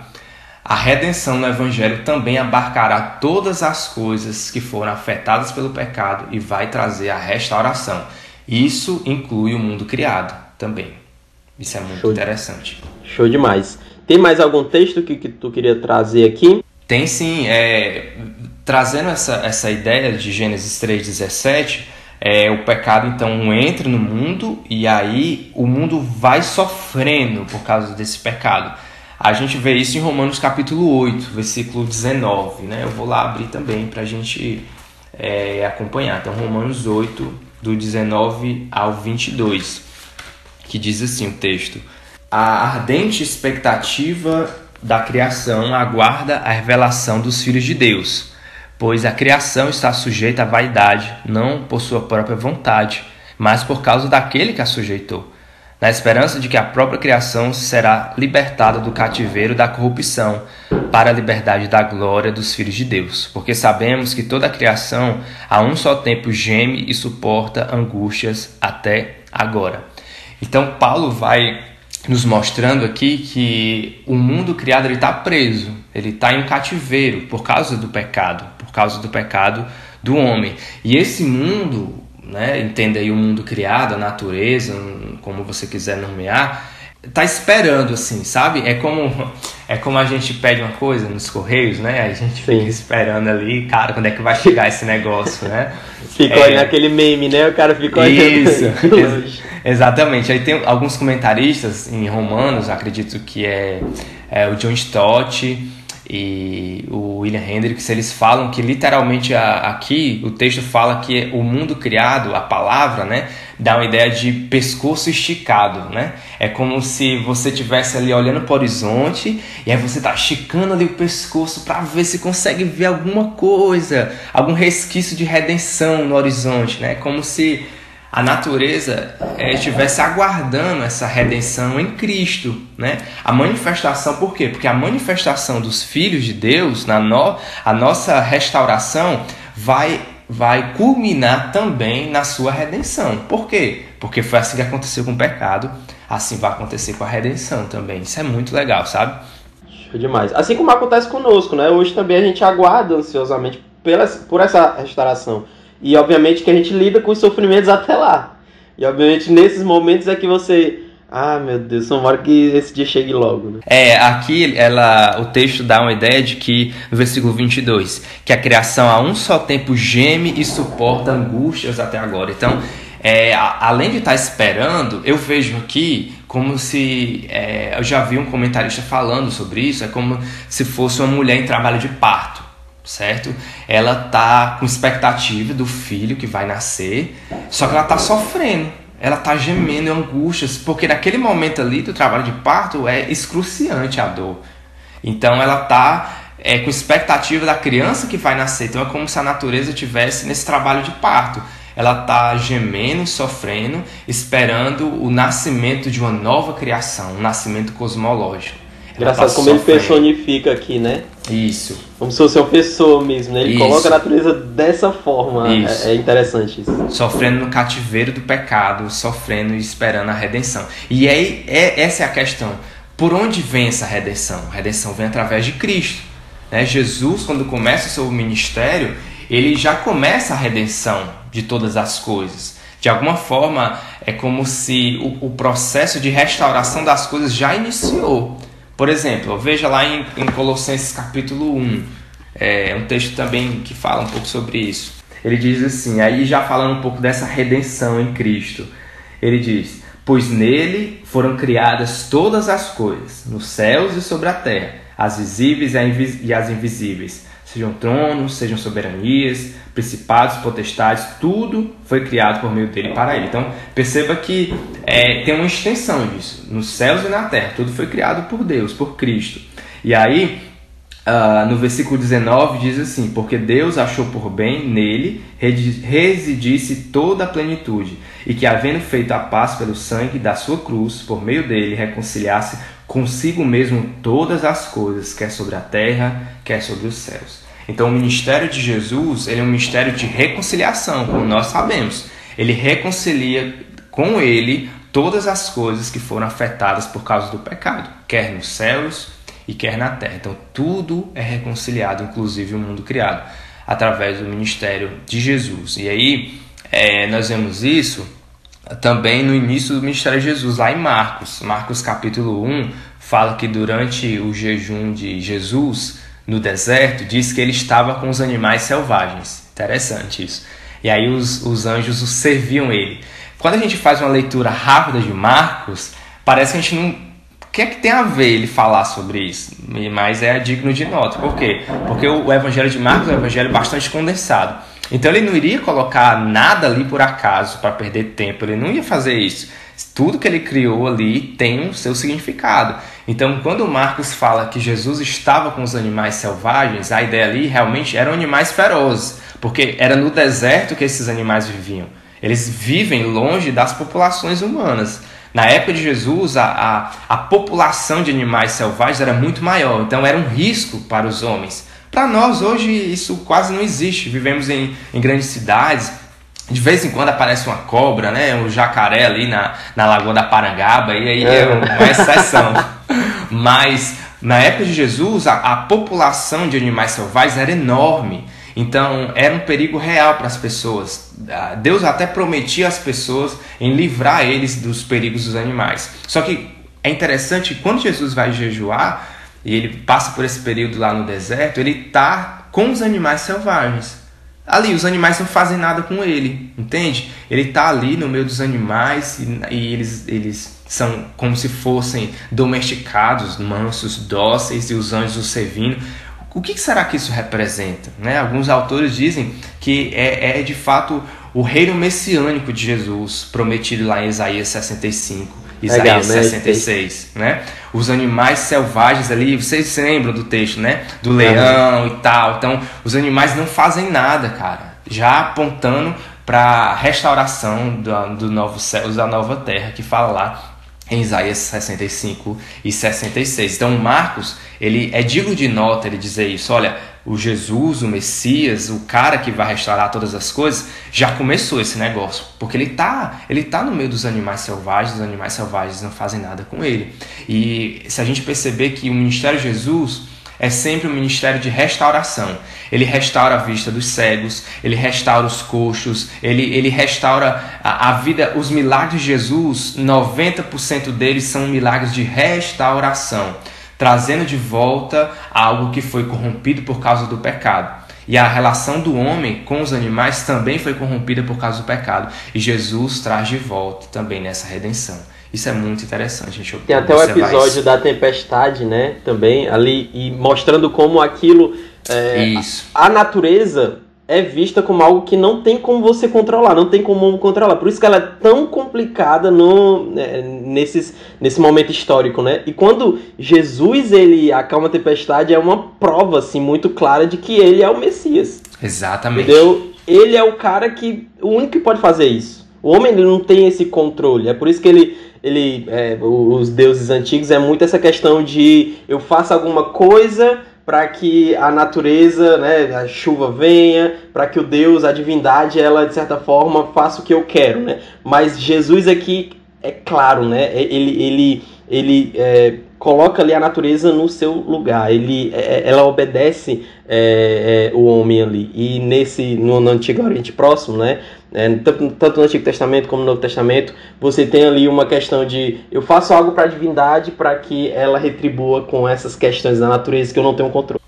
a redenção no evangelho também abarcará todas as coisas que foram afetadas pelo pecado e vai trazer a restauração. Isso inclui o mundo criado também. Isso é muito Show interessante. Show demais. Tem mais algum texto que, que tu queria trazer aqui? Tem sim. É, trazendo essa, essa ideia de Gênesis 3,17, é, o pecado então entra no mundo e aí o mundo vai sofrendo por causa desse pecado. A gente vê isso em Romanos capítulo 8, versículo 19. Né? Eu vou lá abrir também para a gente é, acompanhar. Então, Romanos 8, do 19 ao 22, que diz assim o texto: A ardente expectativa da criação aguarda a revelação dos filhos de Deus, pois a criação está sujeita à vaidade, não por sua própria vontade, mas por causa daquele que a sujeitou na esperança de que a própria criação será libertada do cativeiro da corrupção para a liberdade da glória dos filhos de Deus, porque sabemos que toda a criação a um só tempo geme e suporta angústias até agora. Então Paulo vai nos mostrando aqui que o mundo criado ele está preso, ele está em cativeiro por causa do pecado, por causa do pecado do homem. E esse mundo né, entenda aí o mundo criado, a natureza, como você quiser nomear, tá esperando assim, sabe? É como é como a gente pede uma coisa nos correios, né? A gente fica esperando ali, cara, quando é que vai chegar esse negócio, né? fica é... olhando aquele meme, né? O cara olhando. Isso. Ex exatamente. Aí tem alguns comentaristas em Romanos, acredito que é, é o John Stott e o William Hendricks, eles falam que literalmente aqui o texto fala que o mundo criado, a palavra, né, dá uma ideia de pescoço esticado, né? É como se você tivesse ali olhando para o horizonte e aí você tá esticando ali o pescoço para ver se consegue ver alguma coisa, algum resquício de redenção no horizonte, né? Como se a natureza é, estivesse aguardando essa redenção em Cristo, né? A manifestação, por quê? Porque a manifestação dos filhos de Deus, na no, a nossa restauração, vai, vai culminar também na sua redenção. Por quê? Porque foi assim que aconteceu com o pecado, assim vai acontecer com a redenção também. Isso é muito legal, sabe? Show demais. Assim como acontece conosco, né? Hoje também a gente aguarda ansiosamente pela, por essa restauração. E obviamente que a gente lida com os sofrimentos até lá. E obviamente nesses momentos é que você. Ah, meu Deus, tomara que esse dia chegue logo, né? É, aqui ela, o texto dá uma ideia de que, no versículo 22, que a criação a um só tempo geme e suporta angústias até agora. Então, é, além de estar esperando, eu vejo aqui como se. É, eu já vi um comentarista falando sobre isso, é como se fosse uma mulher em trabalho de parto certo? Ela tá com expectativa do filho que vai nascer, só que ela tá sofrendo, ela tá gemendo em angústias, porque naquele momento ali do trabalho de parto é excruciante a dor. Então ela tá é, com expectativa da criança que vai nascer. Então é como se a natureza tivesse nesse trabalho de parto. Ela tá gemendo, sofrendo, esperando o nascimento de uma nova criação, um nascimento cosmológico. Engraçado como ele personifica aqui, né? Isso. Como se fosse uma pessoa mesmo, né? Ele isso. coloca a natureza dessa forma. É, é, interessante isso. Sofrendo no cativeiro do pecado, sofrendo e esperando a redenção. E aí, é, essa é a questão. Por onde vem essa redenção? A redenção vem através de Cristo. Né? Jesus, quando começa o seu ministério, ele já começa a redenção de todas as coisas. De alguma forma, é como se o, o processo de restauração das coisas já iniciou. Por exemplo, veja lá em, em Colossenses capítulo 1, é um texto também que fala um pouco sobre isso. Ele diz assim, aí já falando um pouco dessa redenção em Cristo, ele diz: Pois nele foram criadas todas as coisas, nos céus e sobre a terra, as visíveis e as invisíveis sejam tronos, sejam soberanias, principados, potestades, tudo foi criado por meio dele para ele. Então perceba que é, tem uma extensão disso, nos céus e na terra, tudo foi criado por Deus, por Cristo. E aí, uh, no versículo 19 diz assim: Porque Deus achou por bem nele residisse toda a plenitude, e que, havendo feito a paz pelo sangue da sua cruz, por meio dele reconciliasse consigo mesmo todas as coisas, quer sobre a terra, quer sobre os céus. Então, o ministério de Jesus ele é um ministério de reconciliação, como nós sabemos. Ele reconcilia com ele todas as coisas que foram afetadas por causa do pecado, quer nos céus e quer na terra. Então, tudo é reconciliado, inclusive o mundo criado, através do ministério de Jesus. E aí, é, nós vemos isso também no início do ministério de Jesus, lá em Marcos. Marcos capítulo 1 fala que durante o jejum de Jesus, no deserto, diz que ele estava com os animais selvagens. Interessante isso. E aí os, os anjos os serviam ele. Quando a gente faz uma leitura rápida de Marcos, parece que a gente não. O que é que tem a ver ele falar sobre isso? Mas é digno de nota. Por quê? Porque o Evangelho de Marcos é um evangelho bastante condensado. Então ele não iria colocar nada ali por acaso para perder tempo, ele não ia fazer isso. Tudo que ele criou ali tem o seu significado. Então, quando Marcos fala que Jesus estava com os animais selvagens, a ideia ali realmente eram animais ferozes, porque era no deserto que esses animais viviam. Eles vivem longe das populações humanas. Na época de Jesus, a, a, a população de animais selvagens era muito maior, então era um risco para os homens. Para nós, hoje, isso quase não existe. Vivemos em, em grandes cidades, de vez em quando aparece uma cobra, né? Um jacaré ali na, na Lagoa da Parangaba, e aí é, é uma exceção. Mas na época de Jesus, a, a população de animais selvagens era enorme. Então era um perigo real para as pessoas. Ah, Deus até prometia às pessoas em livrar eles dos perigos dos animais. Só que é interessante que quando Jesus vai jejuar e ele passa por esse período lá no deserto, ele está com os animais selvagens. Ali, os animais não fazem nada com ele, entende? Ele está ali no meio dos animais e, e eles, eles são como se fossem domesticados, mansos, dóceis e os anjos o servindo. O que será que isso representa? Né? Alguns autores dizem que é, é de fato o reino messiânico de Jesus, prometido lá em Isaías 65. Isaías Legal, 66, né? né? Os animais selvagens ali, vocês se lembram do texto, né? Do leão uhum. e tal. Então, os animais não fazem nada, cara. Já apontando para a restauração do, do novo céu, da nova terra, que fala lá em Isaías 65 e 66. Então, Marcos, ele é digno de nota ele dizer isso. Olha, o Jesus, o Messias, o cara que vai restaurar todas as coisas, já começou esse negócio, porque ele tá, ele tá no meio dos animais selvagens, os animais selvagens não fazem nada com ele. E se a gente perceber que o ministério de Jesus é sempre um ministério de restauração. Ele restaura a vista dos cegos, ele restaura os coxos, ele, ele restaura a, a vida. Os milagres de Jesus, 90% deles são milagres de restauração, trazendo de volta algo que foi corrompido por causa do pecado. E a relação do homem com os animais também foi corrompida por causa do pecado. E Jesus traz de volta também nessa redenção. Isso é muito interessante, gente. Tem até o episódio da tempestade, né? Também ali e mostrando como aquilo, é, Isso. A, a, natureza é vista como algo que não tem como você controlar, não tem como controlar. Por isso que ela é tão complicada no é, nesses, nesse momento histórico, né? E quando Jesus ele acalma a tempestade é uma prova assim muito clara de que ele é o Messias. Exatamente. Entendeu? Ele é o cara que o único que pode fazer isso. O homem ele não tem esse controle. É por isso que ele ele, é, os deuses antigos é muito essa questão de eu faço alguma coisa para que a natureza, né, a chuva venha, para que o Deus, a divindade, ela de certa forma faça o que eu quero, né? Mas Jesus aqui é claro, né? Ele, ele, ele é, coloca ali a natureza no seu lugar. Ele, é, é ela obedece é, é, o homem ali. E nesse no, no Antigo Oriente Próximo, né? É, tanto, tanto no Antigo Testamento como no Novo Testamento, você tem ali uma questão de eu faço algo para a divindade para que ela retribua com essas questões da natureza que eu não tenho controle.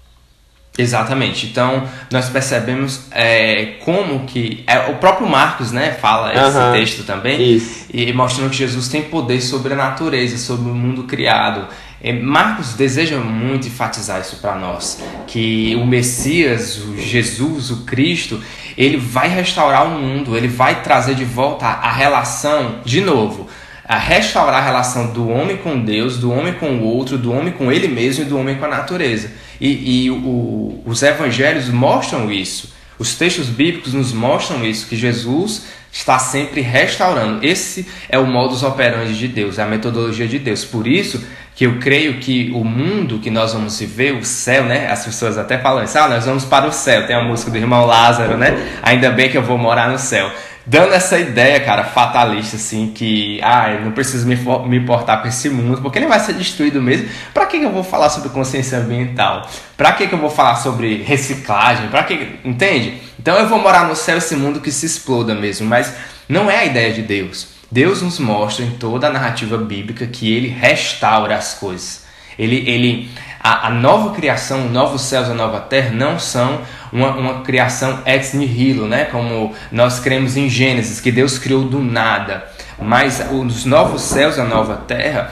Exatamente. Então nós percebemos é, como que é, o próprio Marcos, né, fala esse uhum. texto também Isso. e mostrando que Jesus tem poder sobre a natureza, sobre o mundo criado. E Marcos deseja muito enfatizar isso para nós, que o Messias, o Jesus, o Cristo, ele vai restaurar o mundo, ele vai trazer de volta a relação de novo a restaurar a relação do homem com Deus, do homem com o outro, do homem com ele mesmo e do homem com a natureza. E, e o, os evangelhos mostram isso. Os textos bíblicos nos mostram isso, que Jesus está sempre restaurando. Esse é o modus operandi de Deus, é a metodologia de Deus. Por isso que eu creio que o mundo que nós vamos viver, o céu, né? As pessoas até falam isso, ah, nós vamos para o céu. Tem a música do irmão Lázaro, né? Ainda bem que eu vou morar no céu dando essa ideia, cara, fatalista, assim, que, ah, eu não preciso me, me importar com esse mundo, porque ele vai ser destruído mesmo. Pra que, que eu vou falar sobre consciência ambiental? Pra que, que eu vou falar sobre reciclagem? Pra que. Entende? Então eu vou morar no céu esse mundo que se exploda mesmo, mas não é a ideia de Deus. Deus nos mostra em toda a narrativa bíblica que ele restaura as coisas. Ele, ele, a, a nova criação, novos céus, a nova terra não são uma, uma criação ex nihilo, né? como nós cremos em Gênesis, que Deus criou do nada. Mas os novos céus e a nova terra,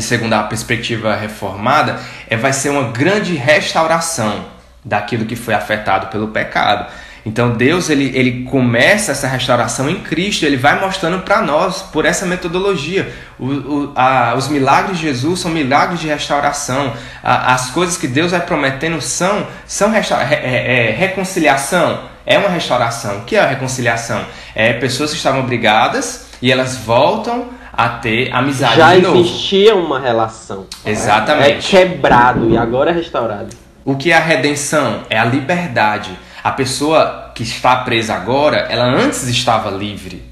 segundo a perspectiva reformada, é, vai ser uma grande restauração daquilo que foi afetado pelo pecado. Então Deus ele, ele começa essa restauração em Cristo, ele vai mostrando para nós por essa metodologia. O, o, a, os milagres de Jesus são milagres de restauração. A, as coisas que Deus vai prometendo são, são resta é, é, reconciliação. É uma restauração. O que é a reconciliação? É pessoas que estavam brigadas e elas voltam a ter amizade Já de novo. Já existia uma relação. Exatamente. É quebrado e agora é restaurado. O que é a redenção? É a liberdade a pessoa que está presa agora, ela antes estava livre.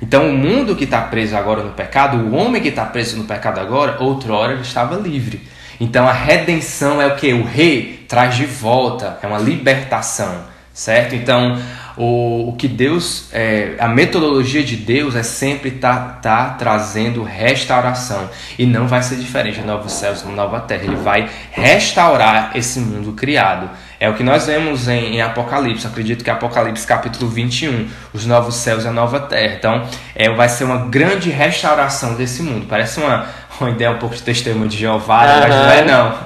Então, o mundo que está preso agora no pecado, o homem que está preso no pecado agora, outrora estava livre. Então, a redenção é o que? O rei traz de volta, é uma libertação, certo? Então, o, o que Deus, é, a metodologia de Deus é sempre tá, tá trazendo restauração e não vai ser diferente novos céus nova terra. Ele vai restaurar esse mundo criado. É o que nós vemos em, em, Apocalipse. Acredito que é Apocalipse capítulo 21, os novos céus e a nova terra. Então, é, vai ser uma grande restauração desse mundo. Parece uma, uma ideia um pouco de testemunho de Jeová, uhum. mas não é não.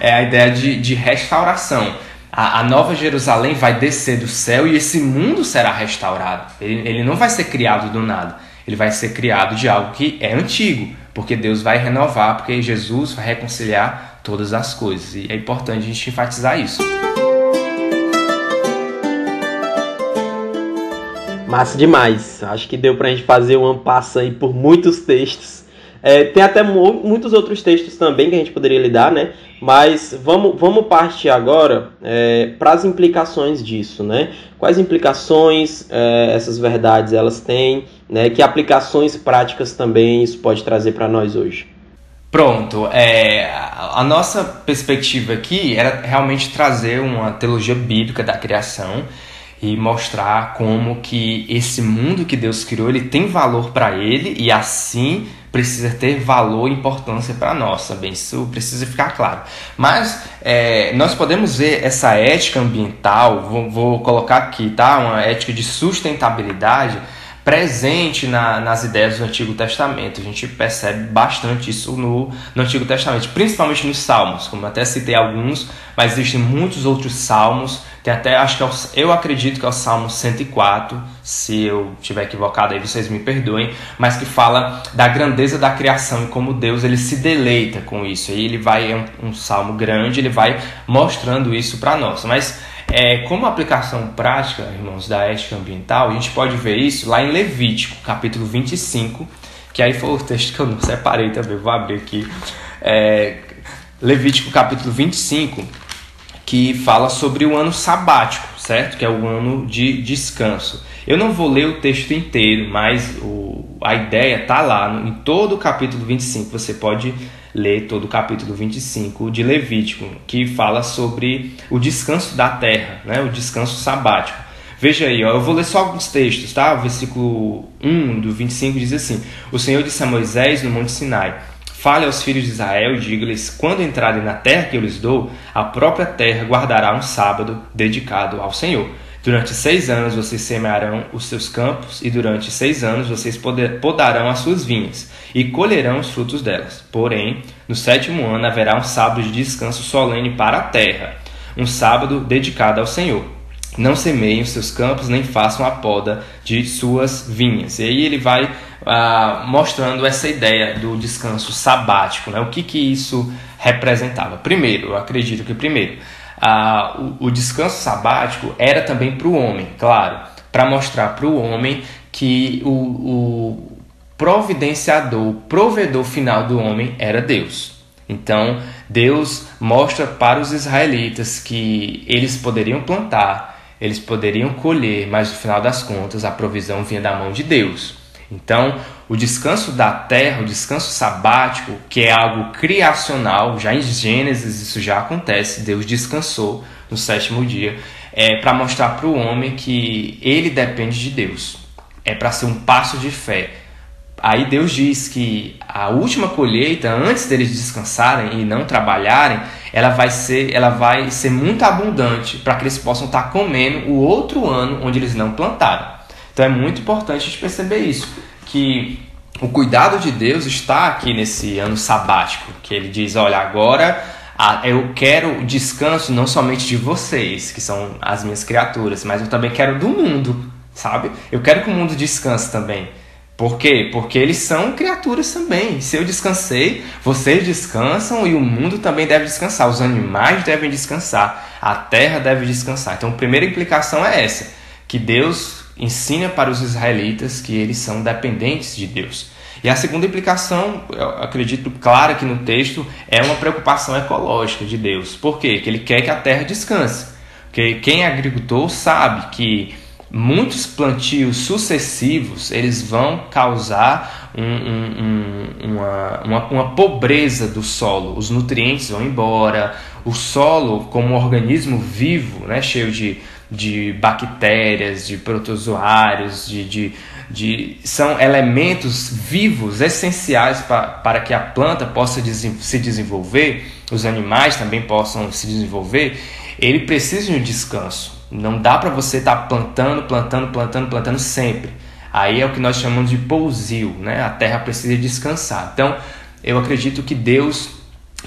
É a ideia de, de restauração a, a, Nova Jerusalém vai descer do céu e esse mundo será restaurado. Ele, ele não vai ser criado do nada. Ele vai ser criado de algo que é antigo, porque Deus vai renovar, porque Jesus vai reconciliar todas as coisas. E é importante a gente enfatizar isso. Massa demais. Acho que deu pra gente fazer um passo aí por muitos textos. É, tem até muitos outros textos também que a gente poderia lidar, né? Mas vamos, vamos partir agora é, para as implicações disso, né? Quais implicações é, essas verdades elas têm, né? Que aplicações práticas também isso pode trazer para nós hoje? Pronto, é, a nossa perspectiva aqui era realmente trazer uma teologia bíblica da criação e mostrar como que esse mundo que Deus criou ele tem valor para ele e assim precisa ter valor e importância para nós também, isso precisa ficar claro. Mas é, nós podemos ver essa ética ambiental, vou, vou, colocar aqui, tá? Uma ética de sustentabilidade presente na, nas ideias do Antigo Testamento. A gente percebe bastante isso no, no Antigo Testamento, principalmente nos Salmos, como até citei alguns, mas existem muitos outros salmos tem até, acho que é o, eu acredito que é o Salmo 104, se eu estiver equivocado aí vocês me perdoem, mas que fala da grandeza da criação e como Deus ele se deleita com isso. Aí ele vai, é um, um salmo grande, ele vai mostrando isso para nós. Mas é, como aplicação prática, irmãos, da ética ambiental, a gente pode ver isso lá em Levítico, capítulo 25, que aí foi o texto que eu não separei também, vou abrir aqui. É, Levítico capítulo 25, que fala sobre o ano sabático, certo? Que é o ano de descanso. Eu não vou ler o texto inteiro, mas o, a ideia está lá no, em todo o capítulo 25. Você pode ler todo o capítulo 25 de Levítico, que fala sobre o descanso da terra, né? o descanso sabático. Veja aí, ó, eu vou ler só alguns textos, tá? O versículo 1 do 25 diz assim: O Senhor disse a Moisés no Monte Sinai Fale aos filhos de Israel e diga-lhes: quando entrarem na terra que eu lhes dou, a própria terra guardará um sábado dedicado ao Senhor. Durante seis anos vocês semearão os seus campos, e durante seis anos vocês podarão as suas vinhas, e colherão os frutos delas. Porém, no sétimo ano haverá um sábado de descanso solene para a terra, um sábado dedicado ao Senhor. Não semeiem os seus campos, nem façam a poda de suas vinhas. E aí ele vai ah, mostrando essa ideia do descanso sabático, né? O que que isso representava? Primeiro, eu acredito que primeiro, o, o descanso sabático era também para o homem, claro, para mostrar para o homem que o, o providenciador, o provedor final do homem era Deus. Então, Deus mostra para os israelitas que eles poderiam plantar, eles poderiam colher, mas no final das contas a provisão vinha da mão de Deus. Então, o descanso da terra, o descanso sabático, que é algo criacional, já em Gênesis isso já acontece, Deus descansou no sétimo dia, é para mostrar para o homem que ele depende de Deus. É para ser um passo de fé. Aí Deus diz que a última colheita, antes deles descansarem e não trabalharem, ela vai ser, ela vai ser muito abundante para que eles possam estar tá comendo o outro ano onde eles não plantaram. Então é muito importante a gente perceber isso, que o cuidado de Deus está aqui nesse ano sabático, que ele diz, olha, agora eu quero descanso não somente de vocês, que são as minhas criaturas, mas eu também quero do mundo, sabe? Eu quero que o mundo descanse também. Por quê? Porque eles são criaturas também. Se eu descansei, vocês descansam e o mundo também deve descansar. Os animais devem descansar. A terra deve descansar. Então, a primeira implicação é essa: que Deus ensina para os israelitas que eles são dependentes de Deus. E a segunda implicação, acredito clara aqui no texto, é uma preocupação ecológica de Deus. Por quê? Que ele quer que a terra descanse. Porque quem é agricultor sabe que muitos plantios sucessivos eles vão causar um, um, um, uma, uma, uma, pobreza do solo. Os nutrientes vão embora, o solo, como um organismo vivo, né, cheio de, de bactérias, de protozoários, de, de, de, são elementos vivos essenciais para, para que a planta possa se desenvolver, os animais também possam se desenvolver. Ele precisa de um descanso. Não dá para você estar tá plantando, plantando, plantando, plantando sempre. Aí é o que nós chamamos de pousio, né? A terra precisa descansar. Então, eu acredito que Deus,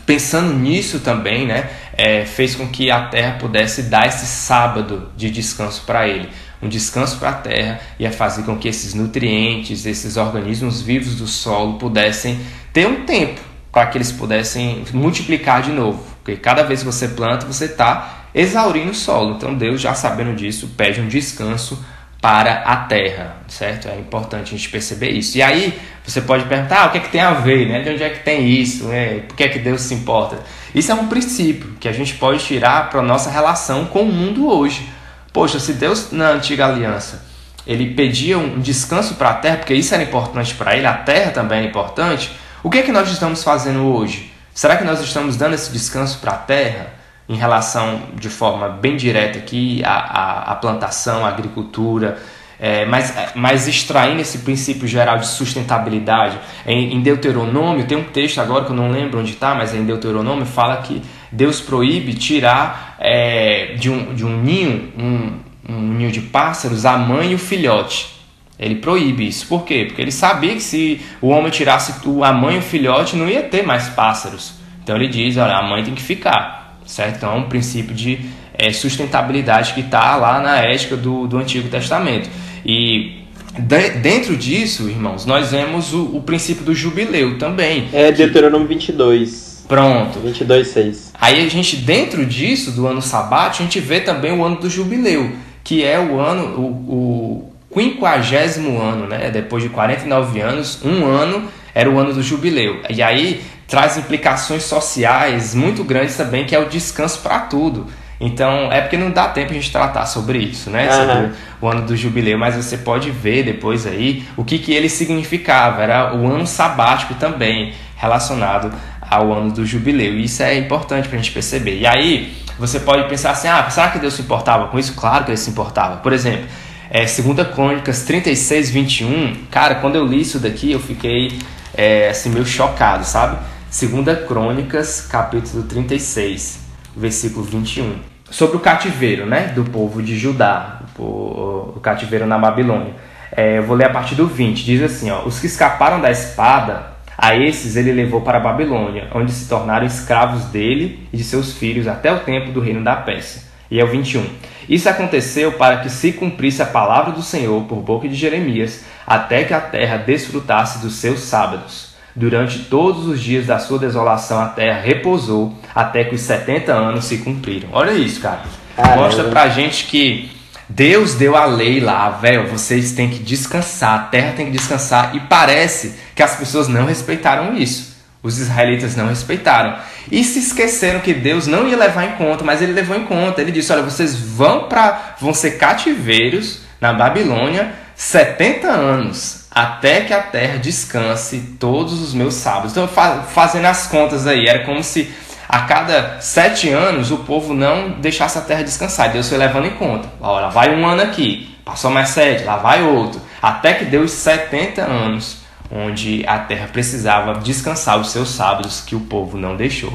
pensando nisso também, né, é, fez com que a terra pudesse dar esse sábado de descanso para ele. Um descanso para a terra ia fazer com que esses nutrientes, esses organismos vivos do solo pudessem ter um tempo para que eles pudessem multiplicar de novo. Porque cada vez que você planta, você está exaurindo o solo. Então Deus, já sabendo disso, pede um descanso para a terra, certo? É importante a gente perceber isso. E aí você pode perguntar, ah, o que é que tem a ver, né? De onde é que tem isso? Né? Por que é que Deus se importa? Isso é um princípio que a gente pode tirar para a nossa relação com o mundo hoje. Poxa, se Deus na antiga aliança ele pedia um descanso para a terra, porque isso era importante para ele, a terra também era importante. O que é que nós estamos fazendo hoje? Será que nós estamos dando esse descanso para a terra? Em relação de forma bem direta aqui à, à plantação, à agricultura, é, mas, mas extraindo esse princípio geral de sustentabilidade. Em, em Deuteronômio, tem um texto agora que eu não lembro onde está, mas em Deuteronômio fala que Deus proíbe tirar é, de, um, de um ninho, um, um ninho de pássaros, a mãe e o filhote. Ele proíbe isso. Por quê? Porque ele sabia que se o homem tirasse a mãe e o filhote, não ia ter mais pássaros. Então ele diz: olha, a mãe tem que ficar certo? Então é um princípio de é, sustentabilidade que está lá na ética do, do Antigo Testamento. E de, dentro disso, irmãos, nós vemos o, o princípio do jubileu também. É Deuteronômio 22. Pronto. 22, 6. Aí a gente, dentro disso, do ano sabático, a gente vê também o ano do jubileu, que é o ano, o, o quinquagésimo ano, né? Depois de 49 anos, um ano era o ano do jubileu. E aí traz implicações sociais muito grandes também, que é o descanso para tudo. Então, é porque não dá tempo a gente tratar sobre isso, né? Uhum. Sobre o ano do jubileu, mas você pode ver depois aí o que, que ele significava. Era o ano sabático também, relacionado ao ano do jubileu. E isso é importante para a gente perceber. E aí, você pode pensar assim: ah, será que Deus se importava com isso? Claro que ele se importava. Por exemplo, é, 2 Crônicas 36, 21. Cara, quando eu li isso daqui, eu fiquei é, assim, meio chocado, sabe? Segunda Crônicas, capítulo 36, versículo 21. Sobre o cativeiro, né, do povo de Judá, o, cativeiro na Babilônia. É, eu vou ler a partir do 20. Diz assim, ó: Os que escaparam da espada, a esses ele levou para a Babilônia, onde se tornaram escravos dele e de seus filhos até o tempo do reino da Pérsia. E é o 21. Isso aconteceu para que se cumprisse a palavra do Senhor por boca de Jeremias, até que a terra desfrutasse dos seus sábados. Durante todos os dias da sua desolação, a terra repousou até que os 70 anos se cumpriram. Olha isso, cara. Caramba. Mostra pra gente que Deus deu a lei lá, velho. Vocês têm que descansar, a terra tem que descansar. E parece que as pessoas não respeitaram isso. Os israelitas não respeitaram. E se esqueceram que Deus não ia levar em conta, mas ele levou em conta. Ele disse: Olha, vocês vão para vão ser cativeiros na Babilônia 70 anos até que a terra descanse todos os meus sábados. Então, fazendo as contas aí, era como se a cada sete anos o povo não deixasse a terra descansar. Deus foi levando em conta. Olha, vai um ano aqui, passou mais sete, lá vai outro. Até que deu os 70 anos, onde a terra precisava descansar os seus sábados que o povo não deixou.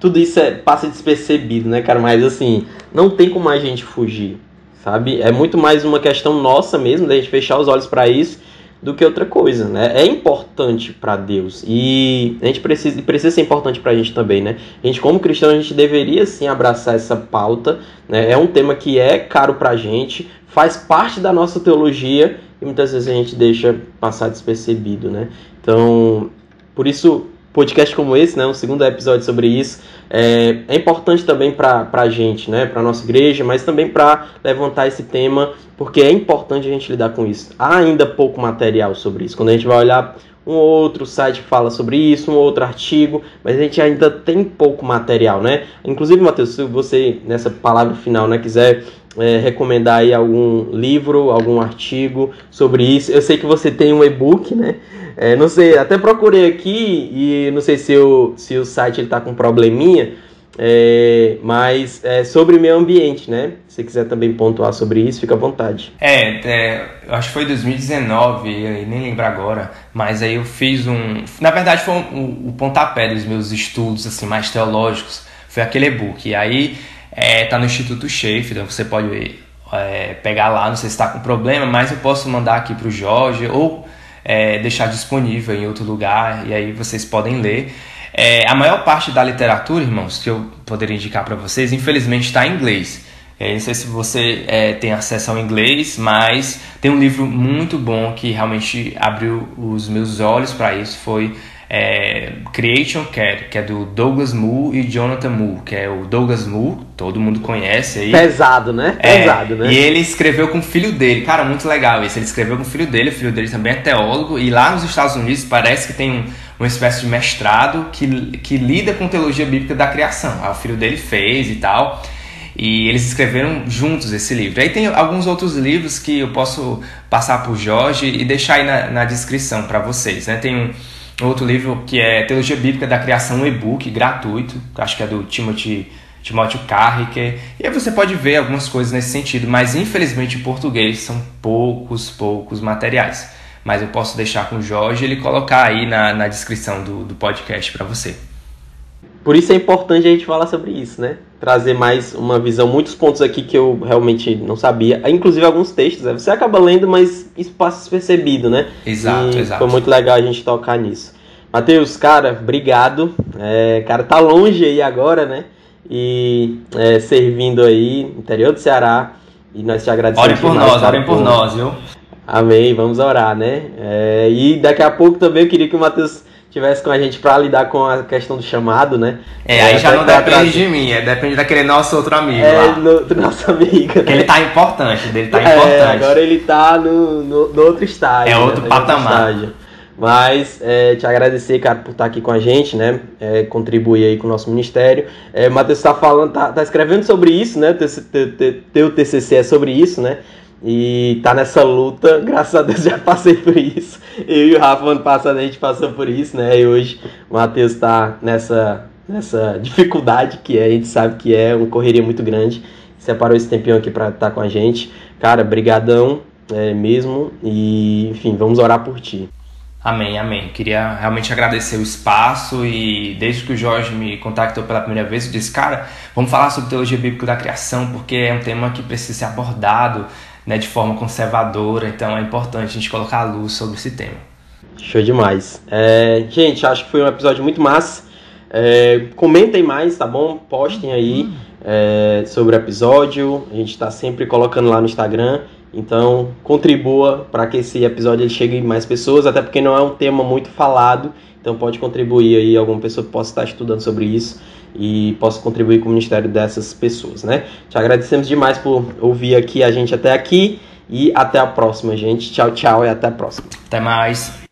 Tudo isso é, passa despercebido, né, cara? Mas assim, não tem como a gente fugir, sabe? É muito mais uma questão nossa mesmo, da gente fechar os olhos para isso do que outra coisa, né? É importante para Deus e a gente precisa, precisa ser importante para a gente também, né? A gente, como cristão, a gente deveria sim abraçar essa pauta, né? É um tema que é caro para a gente, faz parte da nossa teologia e muitas vezes a gente deixa passar despercebido, né? Então, por isso podcast como esse, né, um segundo episódio sobre isso, é, é importante também para a gente, né, para a nossa igreja, mas também para levantar esse tema, porque é importante a gente lidar com isso. Há ainda pouco material sobre isso. Quando a gente vai olhar um outro site fala sobre isso, um outro artigo, mas a gente ainda tem pouco material, né? Inclusive, Matheus, se você, nessa palavra final, né, quiser é, recomendar aí algum livro, algum artigo sobre isso. Eu sei que você tem um e-book, né? É, não sei, até procurei aqui e não sei se o, se o site está com probleminha, é, mas é sobre meio ambiente, né? Se quiser também pontuar sobre isso, fica à vontade. É, é acho que foi 2019, nem lembro agora, mas aí eu fiz um. Na verdade, foi um, o pontapé dos meus estudos assim mais teológicos, foi aquele e-book. E aí é, tá no Instituto Schaefer, então você pode é, pegar lá, não sei se está com problema, mas eu posso mandar aqui para o Jorge ou é, deixar disponível em outro lugar e aí vocês podem ler. É, a maior parte da literatura, irmãos, que eu poderia indicar para vocês, infelizmente está em inglês. É, não sei se você é, tem acesso ao inglês, mas tem um livro muito bom que realmente abriu os meus olhos para isso. Foi é, Creation Care, que é do Douglas Moo e Jonathan Moo, que é o Douglas Moo, todo mundo conhece aí. Pesado, né? É, Pesado, né? E ele escreveu com o filho dele, cara, muito legal isso. Ele escreveu com o filho dele, o filho dele também é teólogo, e lá nos Estados Unidos parece que tem um, uma espécie de mestrado que, que lida com teologia bíblica da criação. Aí o filho dele fez e tal. E eles escreveram juntos esse livro. Aí tem alguns outros livros que eu posso passar por Jorge e deixar aí na, na descrição para vocês. Né? Tem um, outro livro que é Teologia Bíblica da Criação, um e-book gratuito, acho que é do Timothy, Timóteo Carricker. E aí você pode ver algumas coisas nesse sentido, mas infelizmente em português são poucos, poucos materiais. Mas eu posso deixar com o Jorge ele colocar aí na, na descrição do, do podcast para você. Por isso é importante a gente falar sobre isso, né? Trazer mais uma visão, muitos pontos aqui que eu realmente não sabia, inclusive alguns textos. Né? Você acaba lendo, mas isso passa despercebido, né? Exato, e exato. Foi muito legal a gente tocar nisso. Matheus, cara, obrigado. É, cara, tá longe aí agora, né? E é, servindo aí, interior do Ceará. E nós te agradecemos. Orem por demais, nós, orem por, por nós, viu? Amém, vamos orar, né? É, e daqui a pouco também eu queria que o Matheus tivesse com a gente para lidar com a questão do chamado, né? É, aí já não depende de mim, é, depende daquele nosso outro amigo é, lá. No, do nosso amigo. Porque né? ele tá importante, dele tá é, importante. agora ele tá no, no, no outro estágio. É outro né? patamar. Outro Mas é, te agradecer, cara, por estar aqui com a gente, né? É, contribuir aí com o nosso ministério. É, Matheus tá falando, tá, tá escrevendo sobre isso, né? Teu, teu, teu TCC é sobre isso, né? E tá nessa luta, graças a Deus já passei por isso. Eu e o Rafa, ano passado, a gente passou por isso, né? E hoje o Matheus tá nessa, nessa dificuldade que é, a gente sabe que é uma correria muito grande. Separou esse tempinho aqui para estar tá com a gente. Cara, brigadão é, mesmo. E, enfim, vamos orar por ti. Amém, amém. Queria realmente agradecer o espaço e desde que o Jorge me contactou pela primeira vez, eu disse, cara, vamos falar sobre teologia bíblica da criação, porque é um tema que precisa ser abordado né, de forma conservadora, então é importante a gente colocar a luz sobre esse tema. Show demais. É, gente, acho que foi um episódio muito massa. É, comentem mais, tá bom? Postem aí é, sobre o episódio. A gente está sempre colocando lá no Instagram. Então, contribua para que esse episódio chegue mais pessoas, até porque não é um tema muito falado. Então, pode contribuir aí, alguma pessoa possa estar estudando sobre isso e possa contribuir com o ministério dessas pessoas, né? Te agradecemos demais por ouvir aqui a gente até aqui e até a próxima, gente. Tchau, tchau e até a próxima. Até mais.